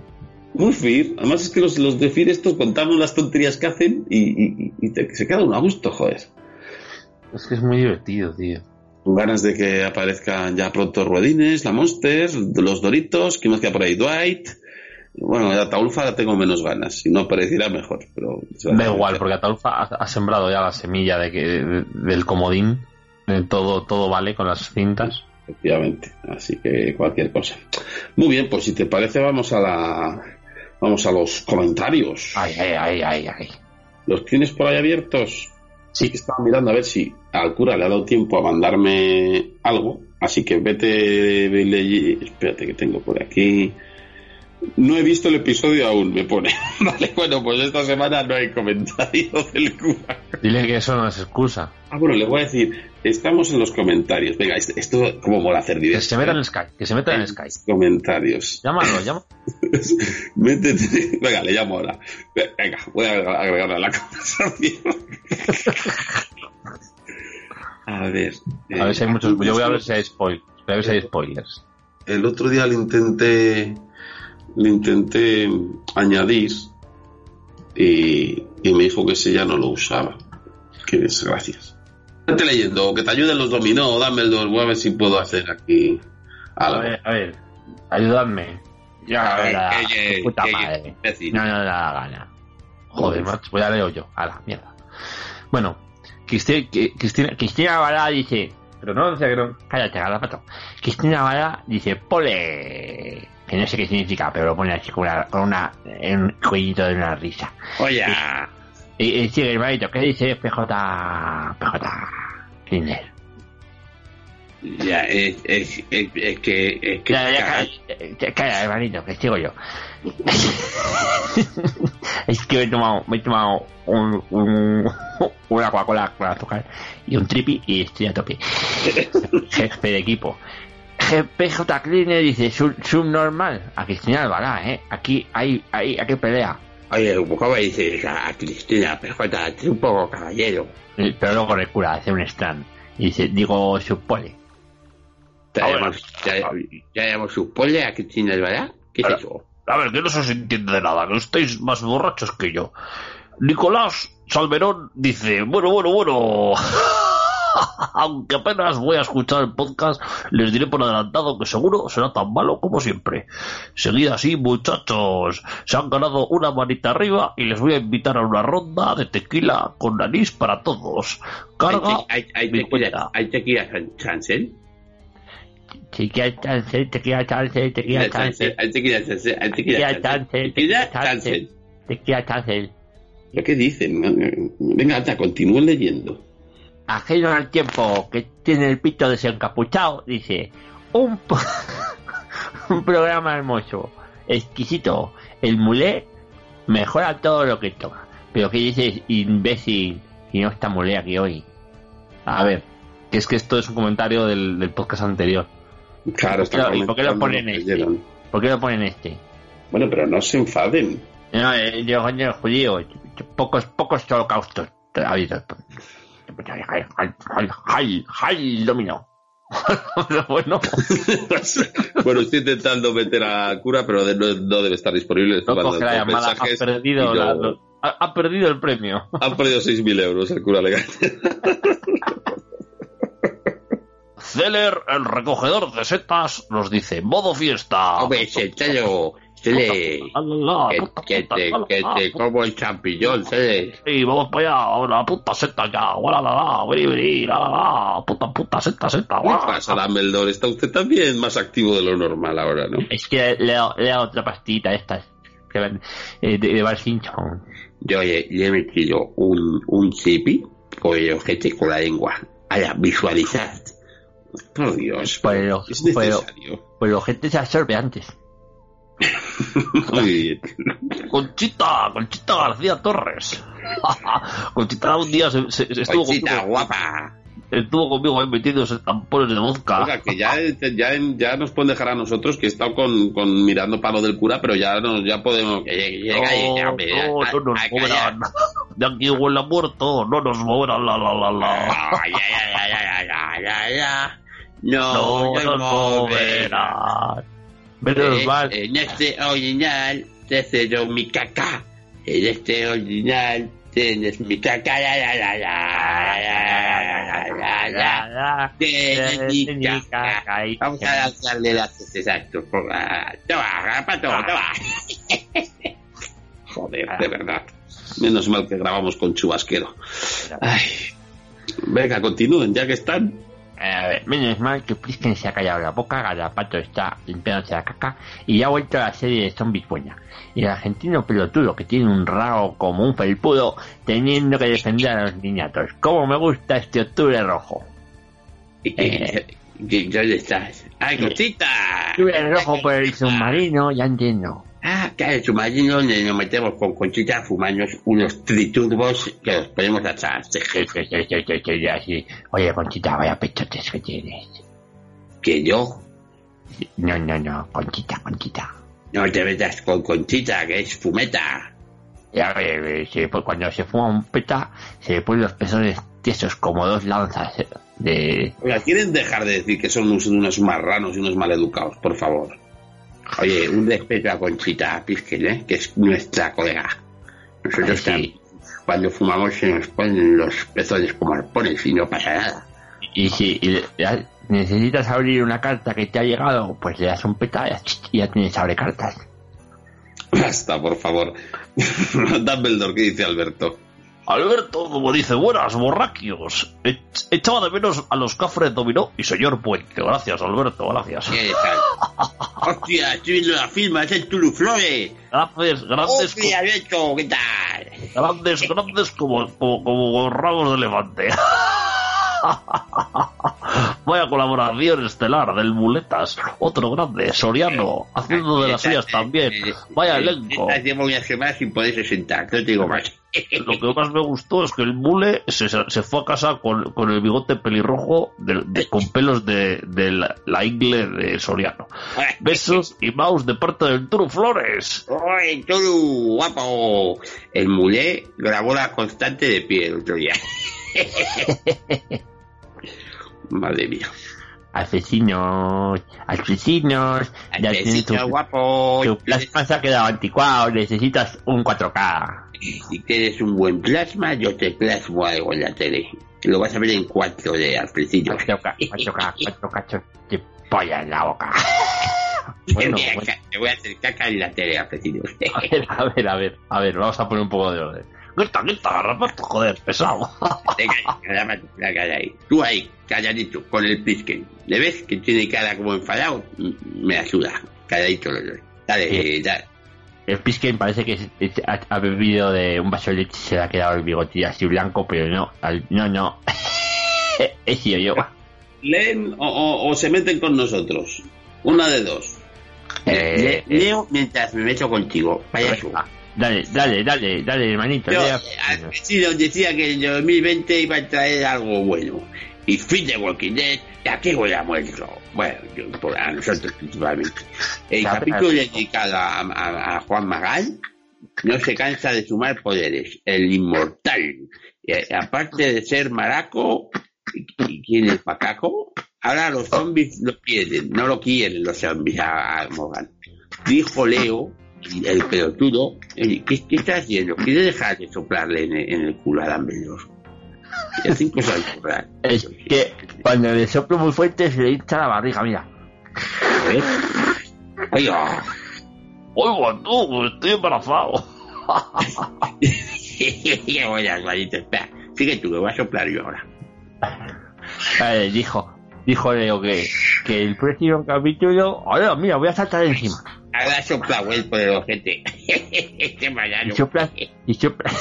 Muy Fir. Además es que los, los de Fir estos contamos las tonterías que hacen y, y- y te- se queda uno a gusto, joder. Es que es muy divertido, tío. Con ganas de que aparezcan ya pronto Ruedines, la Monster, los Doritos, que más queda por ahí Dwight. Bueno, de Ataulfa tengo menos ganas. Si no apareciera mejor, pero... Da igual, porque Ataulfa ha, ha sembrado ya la semilla de que, de- del comodín. De todo, todo vale con las cintas. Efectivamente. Así que cualquier cosa. Muy bien, pues si te parece vamos a la... Vamos a los comentarios. Ay, ay, ay, ay, ay. ¿Los tienes por ahí abiertos? Sí. Estaba mirando a ver si al cura le ha dado tiempo a mandarme algo. Así que vete, espérate que tengo por aquí. No he visto el episodio aún, me pone. Vale, bueno, pues esta semana no hay comentario del cura. Dile que eso no es excusa. Ah, bueno, le voy a decir, estamos en los comentarios. Venga, esto, como mola hacer Que directo. se meta en ¿eh? el Sky. Que se meta en el Sky. Comentarios. Llámalo, llámalo. Métete. Venga, le llamo ahora. Venga, voy a agregarlo a la conversación. A ver. A ver si hay eh, muchos. Yo voy a ver si hay spoilers. Voy a ver si hay spoilers. El otro día le intenté. Le intenté añadir. Y, y me dijo que ese ya no lo usaba. Qué desgracias. Vete leyendo, que te ayuden los dominó, dame el voy a ver si puedo hacer aquí A ver, a ver. Ayudadme. Ya, la, que- que- puta que- madre. No, no, no da gana. Joder, macho, pues ya leo yo. A la mierda. Bueno, Cristina, Cristina, Vara dice. Pero no, no. Cállate, garapato. Cristina Vara dice, pole. Que no sé qué significa, pero lo pone así con una, con una, en un cuellito de una risa. Oye, Y, y sigue el marito, ¿qué dice PJ? PJ. Kinder. Ya, es, es, es, es que... Es que Ya, ya, caga- calla, ya, calla, hermanito, que sigo yo. es que me he tomado, me he tomado un, un, una Coca-Cola con azúcar y un tripi y estoy a tope. Jefe de equipo. GPJ Cleaner dice, "Sub- subnormal, a Cristina Albalá, eh. Aquí hay, hay, aquí pelea. Oye, ¿cómo dices a Cristina PJ? Un poco caballero. Pero luego recula, hace un stand. Y dice, digo, subpole. Ya llamamos, ya, ya llamamos su pole a Cristina Albalá. ¿Qué es eso? A ver, que no se os entiende de nada, que estáis más borrachos que yo. Nicolás Salmerón dice, bueno, bueno, bueno. Aunque apenas voy a escuchar el podcast, les diré por adelantado que seguro será tan malo como siempre. Seguid así, muchachos. Se han ganado una manita arriba y les voy a invitar a una ronda de tequila con anís para todos. Carga. ¿Hay, hay, hay mi tequila. ¿Hay tequila Chancel? Tequila chance, tequila chance, tequila chance, Hay tequila Chancel. Hay tequila tequila chance, Chancel. Tequila chance, Chancel. tequila chance. ¿Pero qué dicen? Venga, anda, continúen leyendo. Ajeno al tiempo que tiene el pito desencapuchado, dice, un, po- un programa hermoso, exquisito, el mulé mejora todo lo que toca. Pero ¿qué dices, imbécil, si no está mulé aquí hoy? A ver, que es que esto es un comentario del, del podcast anterior. Claro, está ¿Y por qué lo ponen que este? ¿Por qué lo ponen este? Bueno, pero no se enfaden. No, eh, yo, coño, judío, pocos, pocos holocaustos ha habido. ¡Jal, jal, jal, jal, dominó! Bueno, bueno, estoy intentando meter a cura, pero de- no, no debe estar disponible. No coge la llamada, ha perdido, y yo- la- lo- ha, ha perdido el premio. Han perdido 6.000 euros el cura legal. Celer, el recogedor de setas, nos dice, modo fiesta. Hombre, La, que, que te, que te como el champiñón, Cele. Sí, vamos para allá, la puta seta ya, la la la, vení, vení, la la la, puta puta seta seta, ¿Qué pasa, Dumbledore? Está usted también más activo de lo normal ahora, ¿no? Es que le he dado le he dado otra pastita van- eh, de, de Bar Simpson. Yo le, le he metido un, un chipi por el ojete con la lengua. Ahora, visualizad. Por Dios, Pero- es pero- necesario. Pues la gente se absorbe antes. Muy bien. Conchita, Conchita García Torres. Conchita un día se, se- se estuvo, Conchita, conmigo, guapa. estuvo conmigo ahí metidos en tampones de vodka. Oiga, que ya, ya, ya nos pueden dejar a nosotros que he estado con, con mirando palo del cura, pero ya nos, ya podemos. ya, No, ya, no, no nos moverán. De aquí huele a muerto, no nos moverán la la la la. Ay, ay, ay, ay, ay, ay. No, No no, nos no, moverán. Menos mal. En este original te cedo mi caca. En este original tienes mi caca. Ya, ya, ya. Tienes mi caca. Vamos a lanzarle las exacto. Toma, pato, toma. Joder, de verdad. Menos mal que grabamos con chubasquero. Ay. Venga, continúen, ya que están. A ver, menos mal que Plisken se ha callado la boca, Garapato está limpiándose la caca y ha vuelto a la serie de zombies buena. Y el argentino pelotudo que tiene un rabo como un felpudo teniendo que defender a los niñatos. ¿Cómo me gusta este octubre rojo? Eh, ¿Dónde estás? ¡Ay, cosita! Octubre rojo por el submarino, ya entiendo. Ah, que el submarino donde nos metemos con Conchita a fumarnos unos triturbos que los ponemos atrás. Sí, sí, sí, sí, sí, sí, así. Oye, Conchita, vaya pechotes que tienes. Que yo No, no, no, Conchita, Conchita. no te metas con Conchita, que es fumeta. Ya, eh, eh, pues cuando se fuma un peta, se le ponen los pezones tiesos como dos lanzas de... Oiga, ¿quieren dejar de decir que son unos marranos y unos maleducados, por favor? Oye, un respeto a Conchita Piskel, ¿eh? que es nuestra colega. Nosotros también, cuando fumamos se nos ponen los pezones como arpones y no pasa nada. Y si y ya necesitas abrir una carta que te ha llegado, pues le das un peta y ya, y ya tienes abre cartas. Basta, por favor. Dumbledore, ¿qué dice Alberto? Alberto, como dice, buenas, borraquios. Echaba de menos a los cafres dominó y señor Puente. Gracias, Alberto, gracias. ¿Qué tal? ¡Hostia, estoy viendo la firma, es el Tuluflores! Gracias, grandes, ¡Hostia, Alberto, qué tal! grandes, grandes como, como, como ramos de elefante. Vaya colaboración estelar del Muletas. Otro grande, Soriano, haciendo de las suyas también. Vaya elenco. Llevo una semana sin poderse sentar, no te digo más. Lo que más me gustó es que el mule se, se fue a casa con, con el bigote pelirrojo de- de- con pelos de, de la, la ingle de Soriano. Besos y mouse de parte del Turu Flores. ¡Oye, Toru, guapo! El mulé grabó la constante de pie el otro día. Madre mía. Asesinos, asesinos, ya tienes tu, guapo. tu plasma se ha quedado anticuado, necesitas un 4K. Si tienes un buen plasma, yo te plasmo algo en la tele. Lo vas a ver en 4D, Alfredillo. 4K, 4K, 4K, te polla en la boca. Bueno, Mira, bueno. Te voy a hacer caca en la tele, Alfredillo. A ver, a ver, a ver, a ver, vamos a poner un poco de orden. Grita, grita, garrapato, joder, pesado. Venga, caramba, la cara ahí. Tú ahí, calladito, con el pisken. ¿Le ves que tiene cara como enfadado? Me ayuda. Calladito lo doy. Dale, dale. El Pisken parece que ha, bebido de un vaso de leche y se le ha quedado el bigotillo así blanco, pero no, al- no, no. He sido yo. ¿Leen o, o- o se meten con nosotros? Una de dos. Eh, Le- leo mientras me meto contigo. Payaso. Dale, dale, dale, dale, hermanito. Yo, al vecino decía que el 2020 iba a traer algo bueno. Y fin de Walking Dead, ¿y a qué voy a muerto? Bueno, yo, por- a nosotros principalmente. El Ya, capítulo pero- dedicado a, a- a Juan Magal no se cansa de sumar poderes. El inmortal. Eh, aparte de ser maraco, ¿y quién es macaco? Ahora los zombies lo quieren, no lo quieren los zombies a, a Morgan. Dijo Leo, el pelotudo, ¿qué, qué está haciendo? ¿Quiere dejar de soplarle en el, en el culo a Dumbledore? Y así cosas raras. Es que cuando le soplo muy fuerte se le hincha la barriga, mira. ¿Eh? Oiga, Oiga, tú, estoy embarazado. qué buenas, malito. Espera, sigue tú, que voy a soplar yo ahora. Eh, dijo, dijo Leo que, que el próximo capítulo, ahora mira, voy a saltar encima. Ahora sopla, por el ojete. Qué mañana. Y sopla, y sopla.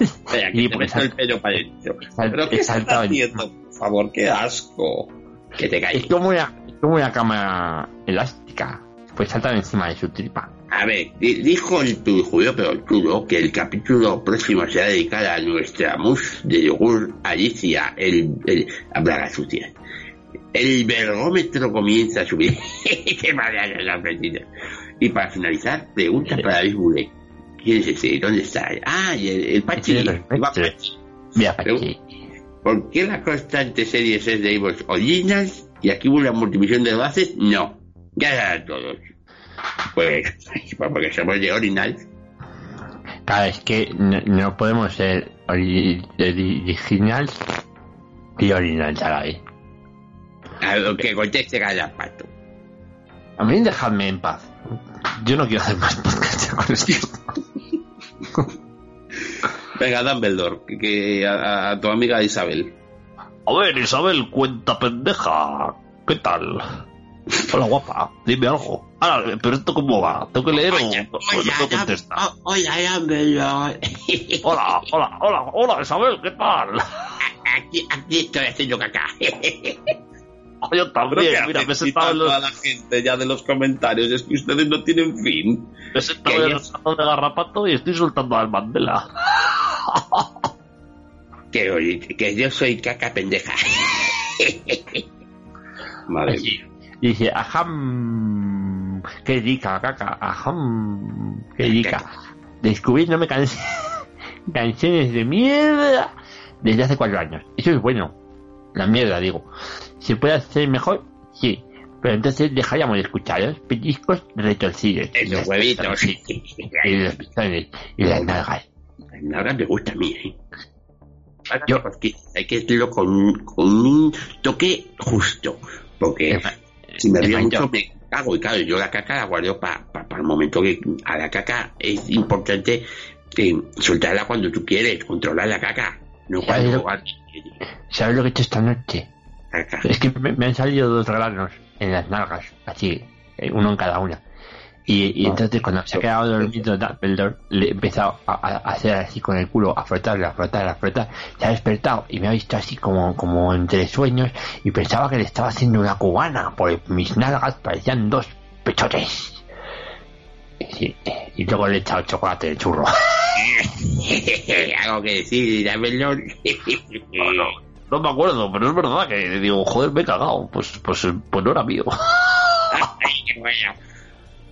Espera, que y te pues meto el pelo para adentro. ¿Pero qué estás haciendo? Por favor, qué asco. Que te calles. Es como una, es como una cama elástica. Pues saltar encima de su tripa. A ver, di- dijo el tu judío pelotudo que el capítulo próximo será dedicado a nuestra mus de yogur Alicia, el, el a Braga sucia. El vergómetro comienza a subir. ¡Qué maravilla la! Y para finalizar, pregunta para Boulet. ¿Quién es ese? ¿Dónde está? Ah, y el, el Pachi. El Pachi. Mira, Pachi. ¿Por qué la constante series es de Evos Originals y aquí hubo una multivisión de bases? No. Ya eran todos. Pues, porque somos de Originals. Claro, es que no, no podemos ser ori- original y original a la vez. A lo que conteste cada pato. A mí dejadme en paz. Yo no quiero hacer más podcast con esto. Venga, Dumbledore, que, que a, a tu amiga Isabel. A ver, Isabel, cuenta pendeja. ¿Qué tal? Hola, guapa, dime algo. Ahora, pero esto cómo va? ¿Tengo que leer o Oye, o oye, no te contesta? Dum- o- oye, Dumbledore. Hola, hola, hola, hola, Isabel, ¿qué tal? Aquí, aquí estoy haciendo caca. Ah, Yo también, mira, me he sentado en los, a la gente ya de los comentarios. Es que ustedes no tienen fin. me he sentado en que el de garrapato y estoy soltando al Mandela. Que, oye, que yo soy caca pendeja. Madre mía. Dice, ajam, qué rica, caca, ajam, qué rica. Descubriéndome can- canciones de mierda desde hace cuatro años. Eso es bueno. La mierda, digo. ¿Se puede hacer mejor? Sí. Pero entonces dejaríamos de escuchar los pellizcos retorcidos. En los las huevitos. Y los pezones y las nalgas. Ahora me gusta a mí, ¿eh? Yo- porque hay que hacerlo con, con un toque justo. Porque si me río mucho me cago. Y claro, yo la caca la guardo para el momento que a la caca es importante eh, soltarla cuando tú quieres, controlar la caca. No ¿Sabes cuando. ¿Sabes lo que he hecho esta noche? Es que me, me han salido dos granos en las nalgas, así, eh, uno en cada una. Y, y entonces cuando se ha quedado dormido Dumbledore, le he empezado a, a hacer así con el culo, a frotarle, a frotar, a frotar. Se ha despertado y me ha visto así como, como entre sueños y pensaba que le estaba haciendo una cubana, porque mis nalgas parecían dos pechotes. Y, y luego le he echado chocolate de churro. Algo que decir. No, no, no me acuerdo, pero es verdad que digo, joder, me he cagado. Pues, pues, pues no era mío.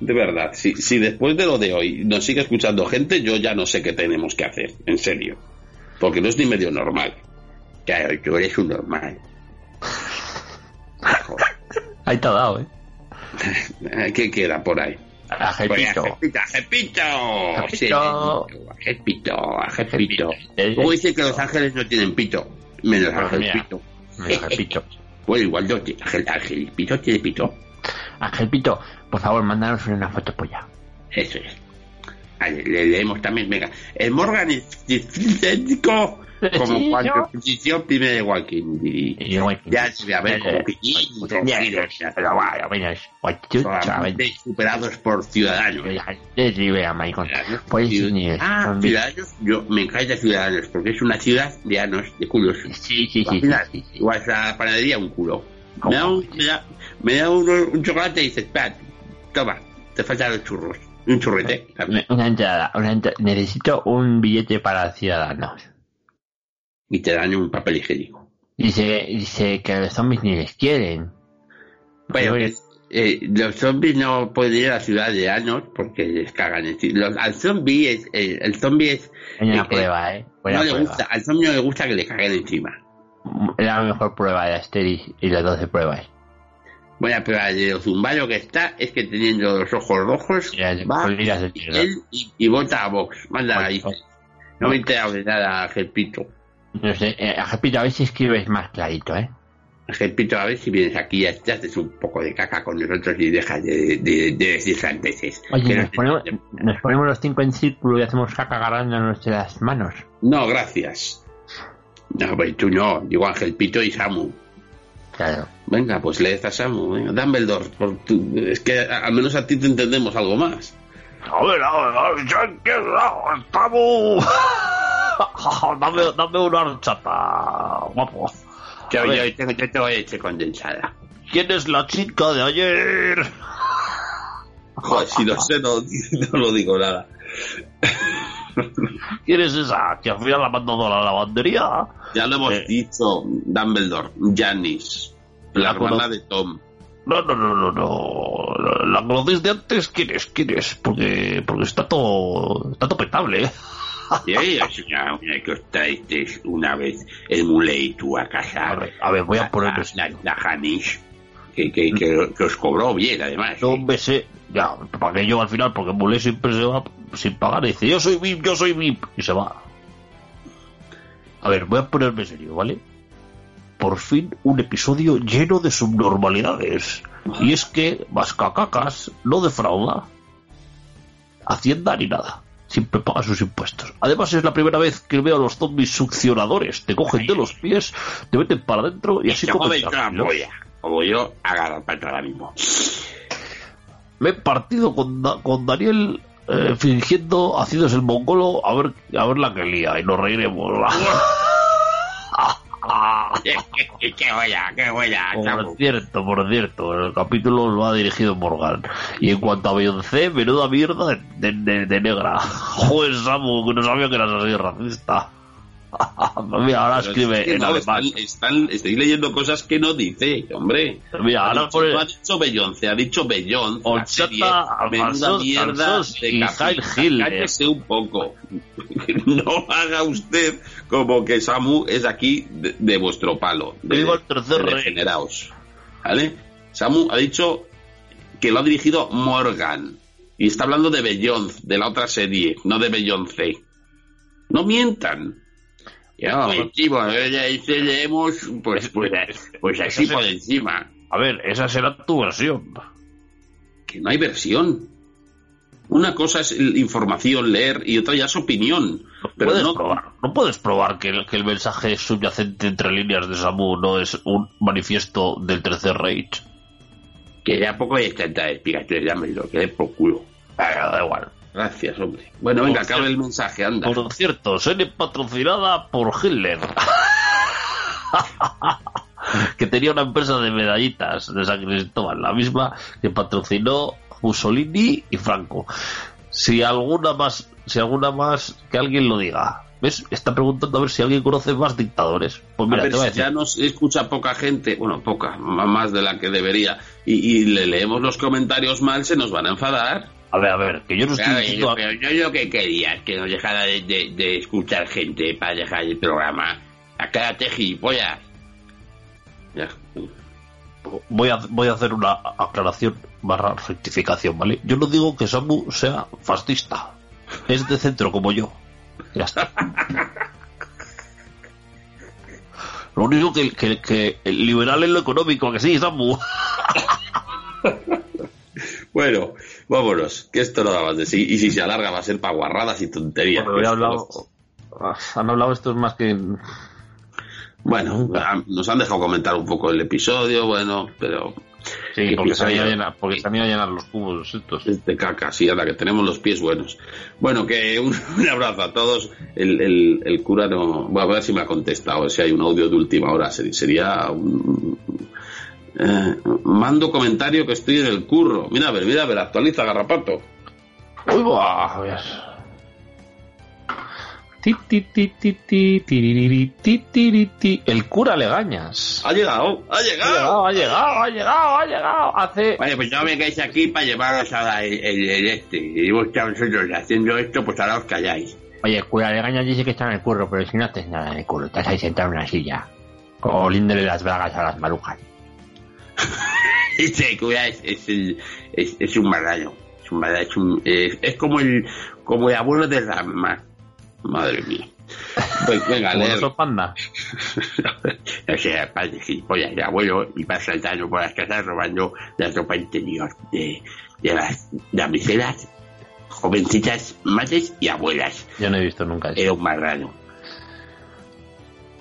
De verdad, si, si después de lo de hoy nos sigue escuchando gente, yo ya no sé qué tenemos que hacer, en serio. Porque no es ni medio normal. Claro, tú eres un normal. Ahí te ha dado. Eh, ¿Qué queda por ahí? Ajepito. Ajepito. Sí, ajepito, ajepito. Eh, Luego dice que los ángeles no tienen pito. Menos Pues mira. Angelpito. Ajelpito. Bueno, igual no tiene. Ángel, Angelpito tiene pito. Angelpito, por favor, mándanos una foto polla. Eso es. Vale, le leemos también, venga. El Morgan es disfísico como Sí, cuando posición primera de Dead. Y Ya se ve a ver como solamente superados por ciudadanos. Pues Ah, ciudadanos, yo me encanta ciudadanos porque es una ciudad de anos, de culos. Sí, sí, sí. Igual es la panadería un culo. Me da un, me da, me da uno- un chocolate y dices, "Pat, toma, te faltan los churros. Un churrete. Una entrada, una entrada. Necesito un billete para ciudadanos. Y te dan un papel higiénico. Dice, dice que los zombies ni les quieren. Bueno, eh, los zombies no pueden ir a la ciudad de Anos porque les cagan encima. Los, al zombie es, eh, el zombie es, una eh, prueba, eh. Buena no le prueba. gusta, al zombie no le gusta que le caguen encima. La mejor prueba de Asterix y las 12 pruebas. Bueno, pero de lo que está es que teniendo los ojos rojos, Y las va tiro. él y, y vota a Vox. Manda ahí. No me he enterado de nada, Ángel Pito. No sé, eh, Agapito, a ver si escribes más clarito, eh. Ángel Pito, a ver si vienes aquí y te haces un poco de caca con nosotros y dejas de, de, de decir sandeces. Oye, nos te- ponemos, nos ponemos los cinco en círculo y hacemos caca agarrando nuestras manos. No, gracias. No, pues tú no. Digo Ángel Pito y Samu. Claro. Venga, pues lees a Samu. Venga, Dumbledore. Por tu- es que al menos a ti te entendemos algo más. A ver, a ver, a ver, ya que estamos. dame, dame una horchata, guapo. Yo, ver. yo tengo, yo tengo leche condensada. ¿Quién es la chica de ayer? Joder, si no sé, no, no lo digo nada. ¿Quién es esa? Que al final la mandado a la lavandería. Ya lo hemos Eh. dicho, Dumbledore, Janice, la La hermana de Tom. No, no, no, no, no. ¿La conocéis de antes? ¿Quién es? ¿Quién es? Porque, porque está todo, está todo petable, ¿eh? Una que os traísteis una vez el Muley tú a casa. A ver, a ver, voy a ponerme la, la, la Janice, que, que, que, que os cobró bien, además. No me sé, ya, pagué yo al final, porque Mulé siempre se va sin pagar y dice, yo soy VIP, yo soy VIP, y se va. A ver, voy a ponerme serio, ¿vale? Por fin un episodio lleno de subnormalidades. Y es que Mascacacas no defrauda Hacienda ni nada. Siempre paga sus impuestos. Además es la primera vez que veo a los zombies succionadores. Te cogen de los pies, te meten para adentro y así tranquilo. polla, como yo para ahora mismo. me he partido con, Da- con Daniel eh, fingiendo haciéndose el mongolo a ver a ver la que lía y nos reiremos qué buena, qué buena, por cierto por cierto el capítulo lo ha dirigido Morgan. Y en cuanto a Beyoncé menuda mierda de, de- de- de negra. Joder Samu que no sabía que eras así racista mira ahora Pero escribe es que en no, alemán están, están- estoy leyendo cosas que no dice, hombre. mira Ha ahora dicho, pone no ha dicho Beyoncé, ha dicho Horchata, serie, Menuda mierda de y capítulo. Jail Hill. Cállese un poco. No haga usted como que Samu es aquí de, de vuestro palo. De, el tercer de rey. degeneraos. ¿Vale? Samu ha dicho que lo ha dirigido Morgan. Y está hablando de Beyoncé, de la otra serie, no de Beyoncé. No mientan. Ya, pues- pues, sí, bueno, ya dice, leemos, pues, pues, pues así por encima. a ver esa será tu versión Que no hay versión. Una cosa es información, leer, y otra ya es opinión. Pero puedes no, probar, no puedes probar que el, que el mensaje subyacente entre líneas de Samu no es un manifiesto del Tercer Reich. Que ya poco hay tanta explicación, ya me lo quedé por culo. Pero da igual. Gracias, hombre. Bueno, venga, acabe el mensaje, anda. Por cierto, soy patrocinada por Hitler. que tenía una empresa de medallitas de San Cristóbal, la misma que patrocinó Mussolini y Franco. Si alguna más, si alguna más, que alguien lo diga. ¿Ves? Está preguntando a ver si alguien conoce más dictadores. Pues A mira, ver, te voy a decir. ya nos escucha poca gente, bueno, poca, más de la que debería, y, y le leemos los comentarios mal, se nos van a enfadar. A ver, a ver, que yo no estoy diciendo... yo- pero yo lo que quería es que nos dejara de, de- de escuchar gente para dejar el programa. Acárate, gilipollas. Ya. Voy a, voy a hacer una aclaración barra rectificación, ¿vale? Yo no digo que Samu sea fascista. Es de centro como yo. Ya está. Lo único que, que, que el liberal es lo económico, que sí, Samu. Bueno, vámonos, que esto no da más de sí, y si se alarga va a ser para guarradas y tonterías. Bueno, he hablado, han hablado estos más que... Bueno, nos han dejado comentar un poco el episodio, bueno, pero Sí, ¿Qué porque se, han ido a episodio? llenar, porque se han ido a llenar los cubos estos. es de caca, sí, la que tenemos los pies buenos. Bueno, que un, un abrazo a todos. El, el, el cura no. Voy a ver si me ha contestado, si hay un audio de última hora. Sería un. Eh, mando comentario que estoy en el curro. Mira, a ver, mira, a ver, actualiza, garrapato. Uy, va, a ver. El cura Legañas. Ha llegado, ha llegado. ha llegado, ha llegado, ha llegado. Hace. Vale, pues no vengáis aquí para llevaros a la- el, este. Y vos estáis nosotros haciendo esto, pues ahora os calláis. Oye, el cura Legañas dice que está en el curro, pero si no haces nada en el curro, estás ahí sentado en una silla. Oliéndole las bragas a las marujas. Este cura es, es, el- es, es un marrano. Es un marrano, es, un- es- es como el como el abuelo de Rama. Madre mía. Pues venga, a Como leer. los panda. o sea, padre gilipollas, el abuelo iba saltando por las casas robando la ropa interior de, de las damiselas, jovencitas, madres y abuelas. Yo no he visto nunca eso. Era un marrano.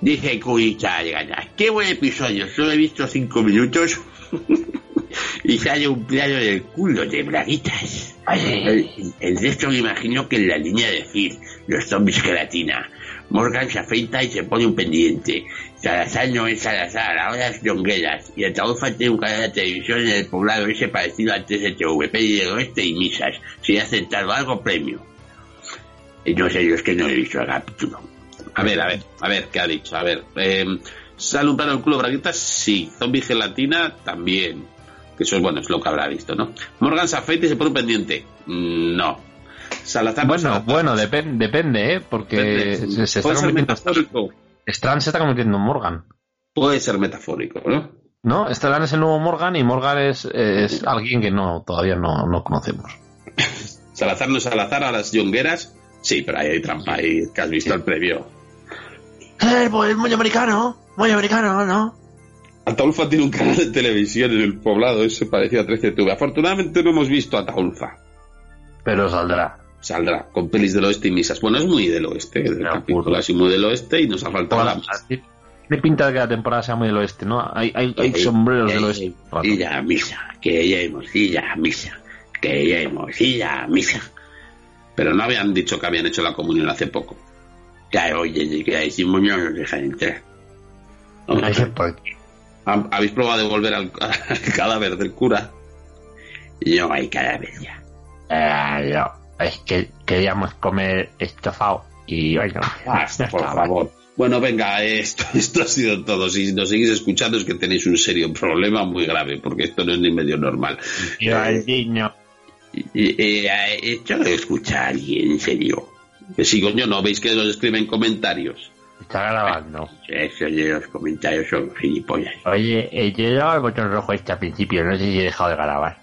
Dice Curita ganas. Qué buen episodio, solo he visto cinco minutos y sale un plano del culo de braguitas. El, el resto me imagino que en la línea de Phil, los zombies gelatina. Morgan se afeita y se pone un pendiente. Salazar no es Salazar, ahora es Jongueras. Y Ataúfa tiene un canal de televisión en el poblado ese parecido al TSTV, Peli del Oeste y Misas. Si hacen tal o algo, premio. Y no sé, yo es que no he visto el capítulo. A ver, a ver, a ver, ¿qué ha dicho? A ver, eh, ¿sale un plano del culo braguitas? Sí. Zombie gelatina, también. Que eso es bueno, es lo que habrá visto, ¿no? Morgan se afeita y se pone un pendiente. Mm, No. Salazar no, Bueno, Salazar. bueno, depen- depende, ¿eh? Porque Depende. se, se está convirtiendo... metafórico. Strand se está convirtiendo en Morgan. Puede ser metafórico, ¿no? ¿No? Strand es el nuevo Morgan y Morgan es, es alguien que no todavía no, no conocemos. Salazar no es Salazar, a las yongueras. Sí, pero ahí hay trampa, ahí que has visto el previo. Eh, pues muy americano, muy americano, ¿no? Ataulfa tiene un canal de televisión en el poblado, ese parecido a 13TV. Afortunadamente no hemos visto a Ataulfa. Pero saldrá. Saldrá con pelis del oeste y misas. Bueno, es muy del oeste, el De capítulo así muy del oeste y nos ha faltado la misa. Tiene pinta de que la temporada sea muy del oeste, ¿no? Hay, hay, hay sombreros del oeste. Y ya misa, que ya hemos ido a misa, que ya hemos a misa. Pero no habían dicho que habían hecho la comunión hace poco. Ya, oye, que decimos no nos dejan entrar. No sé por qué. ¿Ha- ¿Habéis probado de volver al, al cadáver del cura? No hay cadáver ya. Eh, no, es que queríamos comer estofado y bueno, Basta, por favor. Bueno, venga, esto, esto ha sido todo. Si nos seguís escuchando es que tenéis un serio problema muy grave, porque esto no es ni medio normal. Yo al niño. eh, eh, esto lo escucha alguien, en serio. Que si coño no veis que nos escriben comentarios. Está grabando. De los comentarios son gilipollas. Oye, eh, yo le daba el botón rojo este al principio, no sé si he dejado de grabar.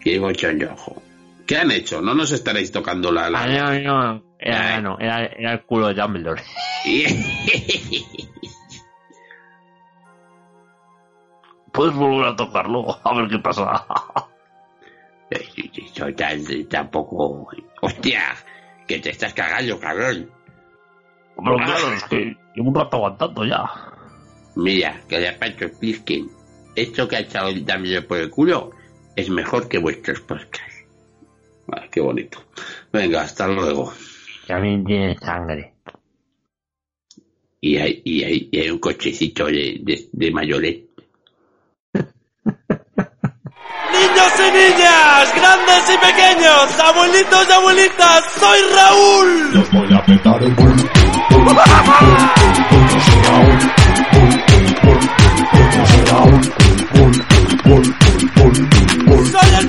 Qué bochón de ojo. ¿Qué han hecho? No nos estaréis tocando la... la- Ah, no, no, era, no, era, era el culo de Dumbledore. Puedes volver a tocarlo, a ver qué pasa. Tan- tampoco... Hostia, que te estás cagando, cabrón. Pero claro, es que llevo un rato aguantando ya. Mira, que de paso expliquen. Esto que ha echado el por el culo es mejor que vuestros podcasts. Ah, qué bonito. Venga, hasta luego. También tiene sangre. Y hay, y hay, y hay un cochecito de, de, de mayoret. Niños y niñas, grandes y pequeños, abuelitos y abuelitas, soy Raúl. Los voy a apretar el bull. Soy el